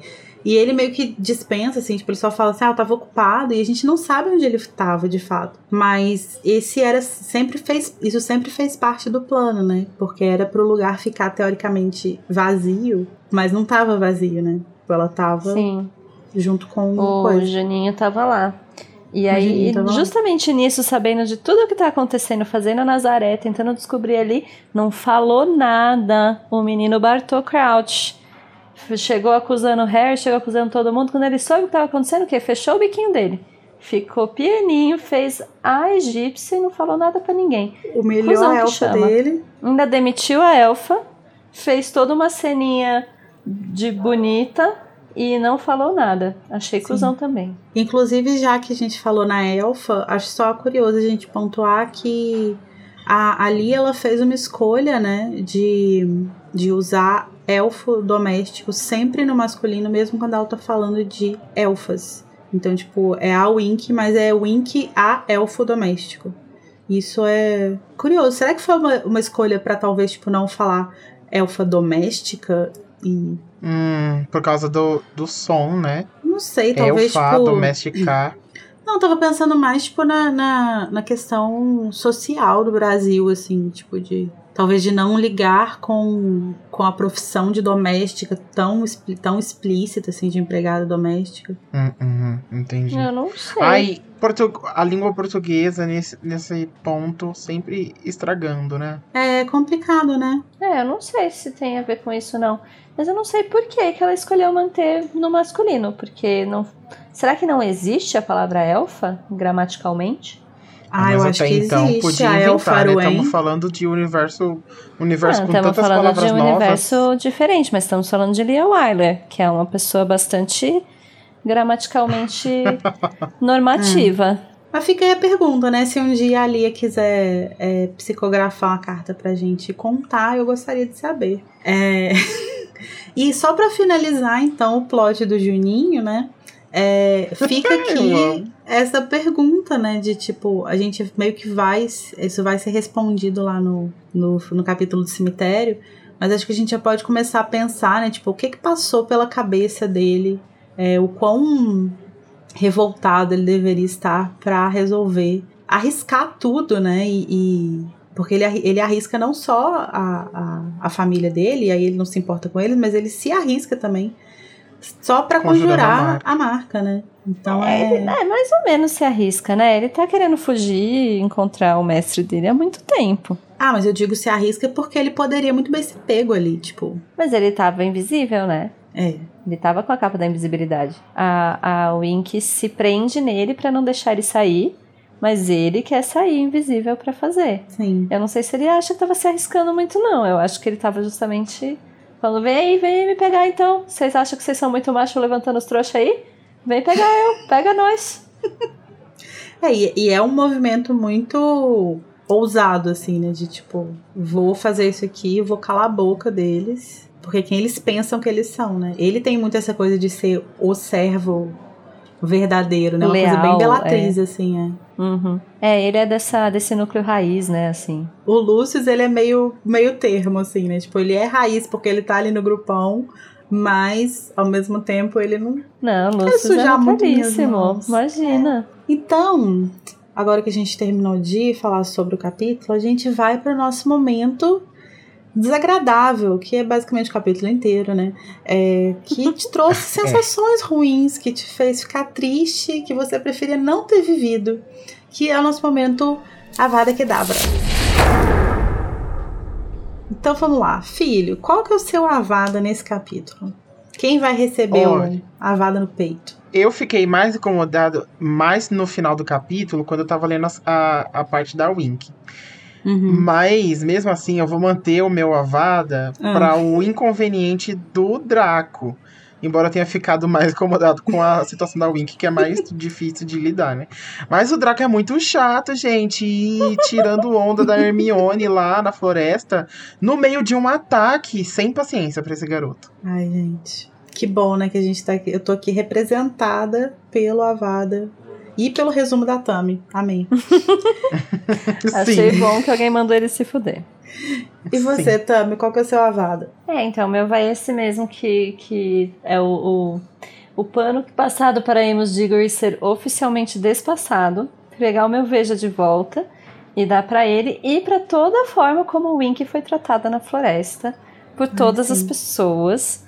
E ele meio que dispensa, assim, tipo, ele só fala assim, ah, eu tava ocupado, e a gente não sabe onde ele tava, de fato. Mas esse era, sempre fez, isso sempre fez parte do plano, né? Porque era pro lugar ficar, teoricamente, vazio, mas não tava vazio, né? Tipo, ela tava Sim. junto com O coisa. Juninho tava lá. E O aí, tava lá. justamente nisso, sabendo de tudo que tá acontecendo, fazendo a Nazaré, tentando descobrir ali, não falou nada o menino Bartô Crouch. Chegou acusando o Harry, chegou acusando todo mundo. Quando ele soube o que tava acontecendo, o quê? Fechou o biquinho dele. Ficou pianinho, fez a egípcia e não falou nada pra ninguém. Humilhou Cusão a elfa dele. Ainda demitiu a elfa, fez toda uma ceninha de bonita e não falou nada. Achei cuzão também. Inclusive, já que a gente falou na elfa, acho só curioso a gente pontuar que a, ali ela fez uma escolha, né, de, de usar elfo doméstico sempre no masculino, mesmo quando ela tá falando de elfas. Então, tipo, é a Wink, mas é Wink a elfo doméstico. Isso é curioso. Será que foi uma, uma escolha pra talvez, tipo, não falar elfa doméstica e. Hum, por causa do, do som, né? Não sei, talvez, Elfa, tipo. domesticar. Não, eu tava pensando mais, tipo, na, na, na questão social do Brasil, assim, tipo, de. Talvez de não ligar com, com a profissão de doméstica tão, tão explícita, assim, de empregada doméstica. Hum, hum, entendi. Eu não sei. Ai, portu- a língua portuguesa nesse, nesse ponto sempre estragando, né? É complicado, né? É, eu não sei se tem a ver com isso não. Mas eu não sei por que que ela escolheu manter no masculino, porque não Será que não existe a palavra elfa gramaticalmente? Ah, eu Mas acho que então existe podia a inventar, né? Estamos falando de universo, universo Não, com estamos tantas falando palavras de um novas. universo diferente, mas estamos falando de Lia Wyler, que é uma pessoa bastante gramaticalmente normativa. Mas fica aí a pergunta, né? Se um dia a Lia quiser é, psicografar uma carta pra gente contar, eu gostaria de saber. É... e só pra finalizar, então, o plot do Juninho, né? É, fica Eu aqui essa pergunta, né? De tipo, a gente meio que vai. Isso vai ser respondido lá no, no, no capítulo do cemitério. Mas acho que a gente já pode começar a pensar, né? Tipo, o que que passou pela cabeça dele? É, o quão revoltado ele deveria estar pra resolver arriscar tudo, né? E, e- porque ele, ele arrisca não só a, a, a família dele, aí ele não se importa com eles, mas ele se arrisca também só pra Conjurando a conjurar marca. a marca, né? Então É, é. ele, é, mais ou menos se arrisca, né? Ele tá querendo fugir e encontrar o mestre dele há muito tempo. Ah, mas eu digo se arrisca porque ele poderia muito bem ser pego ali, tipo. Mas ele tava invisível, né? É. Ele tava com a capa da invisibilidade. A, a Wink se prende nele pra não deixar ele sair, mas ele quer sair invisível pra fazer. Sim. Eu não sei se ele acha que tava se arriscando muito, não. Eu acho que ele tava justamente falando: vem vem me pegar então. Vocês acham que vocês são muito macho levantando os trouxas aí? Vem pegar eu, pega nós. É, e é um movimento muito ousado, assim, né? De tipo, vou fazer isso aqui, vou calar a boca deles. Porque quem eles pensam que eles são, né? Ele tem muito essa coisa de ser o servo verdadeiro, né? Uma Leal, coisa bem Bellatriz, é. assim, é. Uhum. É, ele é dessa, desse núcleo raiz, né, assim. O Lúcio, ele é meio, meio termo, assim, né? Tipo, ele é raiz porque ele tá ali no grupão, mas ao mesmo tempo ele não. Não, Lúcio é caríssimo. Imagina. Então, agora que a gente terminou de falar sobre o capítulo, a gente vai para o nosso momento desagradável, que é basicamente o capítulo inteiro, né? É, que te trouxe sensações ruins, que te fez ficar triste, que você preferia não ter vivido, que é o nosso momento Avada Kedavra. Então vamos lá, filho, qual que é o seu Avada nesse capítulo? Quem vai receber Olha. o Avada no peito? Eu fiquei mais incomodado mais no final do capítulo, quando eu tava lendo as- a, a parte da Wink. Uhum. Mas, mesmo assim, eu vou manter o meu Avada Ah. para o inconveniente do Draco. Embora eu tenha ficado mais incomodado com a situação da Wink, que é mais difícil de lidar, né? Mas o Draco é muito chato, gente. E tirando onda da Hermione lá na floresta, no meio de um ataque, sem paciência pra esse garoto. Ai, gente. Que bom, né, que a gente tá aqui. Eu tô aqui representada pelo Avada e pelo resumo da Tami. Amém. Achei bom que alguém mandou ele se fuder. E você, Tami, qual que é o seu Avada? É, então, o meu vai esse mesmo que, que é o, o, o pano passado para Amos Diggory ser oficialmente despassado, pegar o meu Veja de volta e dar pra ele e pra toda a forma como o Wink foi tratada na floresta por todas as sim. pessoas.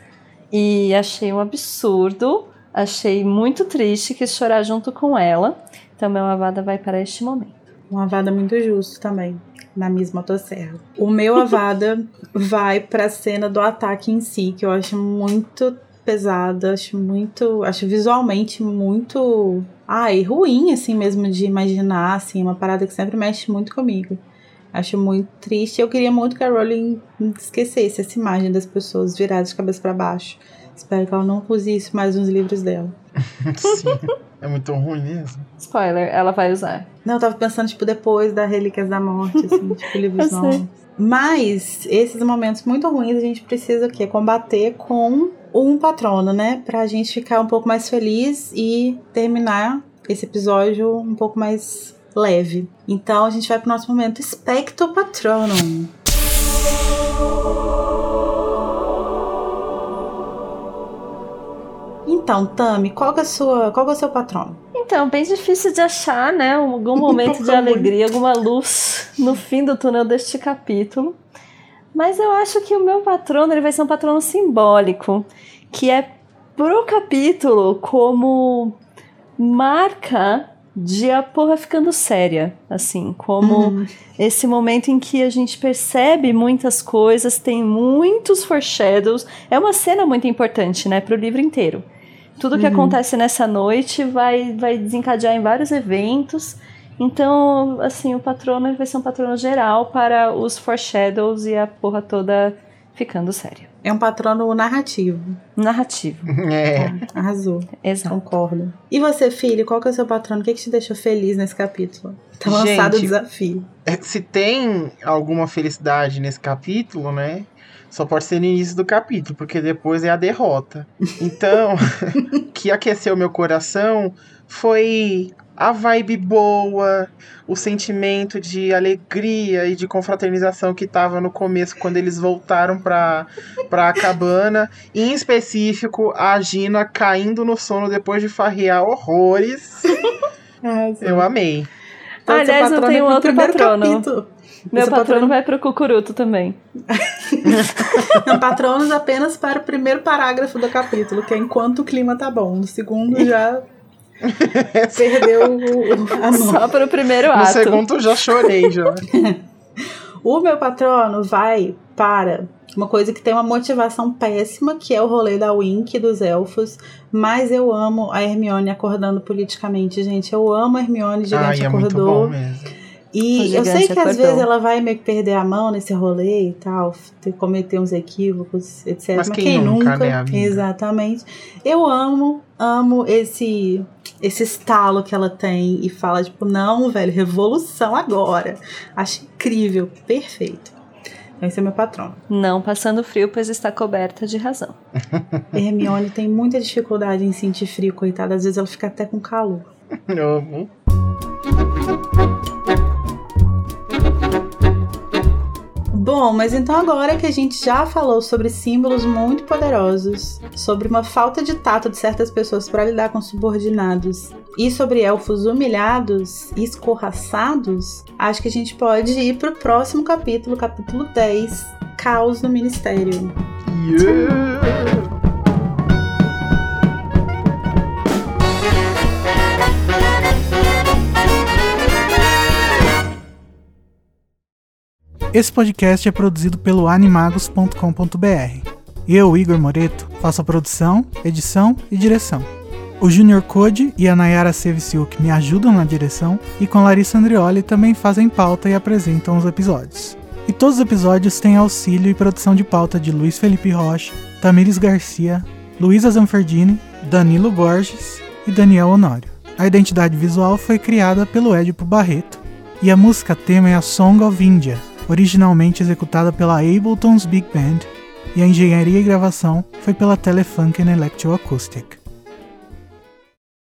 E achei um absurdo, achei muito triste, quis chorar junto com ela. Então, meu Avada vai para este momento. Um Avada muito justo também, na mesma motosserra. O meu Avada vai pra cena do ataque em si, que eu acho muito pesada, acho muito, acho visualmente muito, ai, ruim assim mesmo de imaginar, assim, uma parada que sempre mexe muito comigo. Acho muito triste. Eu queria muito que a Rowling esquecesse essa imagem das pessoas viradas de cabeça pra baixo. Espero que ela não use isso mais nos livros dela. Sim. É muito ruim mesmo. Spoiler, ela vai usar. Não, eu tava pensando, tipo, depois da Relíquias da Morte, assim, tipo, livros novos. Mas, esses momentos muito ruins, a gente precisa o quê? Combater com um patrono, né? Pra gente ficar um pouco mais feliz e terminar esse episódio um pouco mais leve. Então, a gente vai pro nosso momento Specto Patronum. Então, Tami, qual é, a sua, qual é o seu patrono? Então, bem difícil de achar, né? Algum momento de alegria, alguma luz no fim do túnel deste capítulo. Mas eu acho que o meu patrono ele vai ser um patrono simbólico, que é pro capítulo como marca de a porra ficando séria, assim, como Uhum. esse momento em que a gente percebe muitas coisas, tem muitos foreshadows. É uma cena muito importante, né, pro livro inteiro. Tudo que Uhum. acontece nessa noite vai, vai desencadear em vários eventos. Então, assim, o patrono ele vai ser um patrono geral para os foreshadows e a porra toda ficando séria. É um patrono narrativo. Narrativo, É. Arrasou. exato. Concordo. E você, filho, qual que é o seu patrono? O que, que te deixou feliz nesse capítulo? Tá lançado o Gente, desafio. É, Se tem alguma felicidade nesse capítulo, né? Só pode ser no início do capítulo, porque depois é a derrota. Então, o que aqueceu meu coração foi a vibe boa, o sentimento de alegria e de confraternização que tava no começo quando eles voltaram pra, pra cabana. Em específico, a Gina caindo no sono depois de farrear horrores. Eu amei. Então, Aliás, eu tenho outro patrono. capítulo. Meu Seu patrono vai pro Cucuruto também. Não, patronos apenas para o primeiro parágrafo do capítulo, que é enquanto o clima tá bom. No segundo já perdeu o, a mão. Só pro primeiro No ato. segundo eu já chorei já. O meu patrono vai para uma coisa que tem uma motivação péssima, que é o rolê da Wink dos elfos. Mas eu amo a Hermione acordando politicamente, gente. Eu amo a Hermione, gigante Ai, é muito acordou. bom mesmo. E eu sei que às acordou. vezes ela vai meio que perder a mão nesse rolê e tal, ter- cometer uns equívocos, etc. Mas quem nunca, né, amiga? Exatamente. Eu amo, amo esse esse estalo que ela tem e fala tipo, não, velho, revolução agora. Acho incrível, perfeito. Esse é meu patrono. Não passando frio, pois está coberta de razão. Hermione tem muita dificuldade em sentir frio, coitada. Às vezes ela fica até com calor. Amo. Bom, mas então agora que a gente já falou sobre símbolos muito poderosos, sobre uma falta de tato de certas pessoas para lidar com subordinados e sobre elfos humilhados e escorraçados, acho que a gente pode ir pro próximo capítulo, capítulo 10, Caos no Ministério. Yeah. Esse podcast é produzido pelo animagos.com.br. Eu, Igor Moreto, faço a produção, edição e direção. O Junior Code e a Nayara Seviciuk me ajudam na direção e com Larissa Andrioli também fazem pauta e apresentam os episódios. E todos os episódios têm auxílio e produção de pauta de Luiz Felipe Rocha, Tamires Garcia, Luísa Zanferdini, Danilo Borges e Daniel Honório. A identidade visual foi criada pelo Edipo Barreto e a música tema é a Song of India, originalmente executada pela Ableton's Big Band, e a engenharia e gravação foi pela Telefunken Electroacoustic.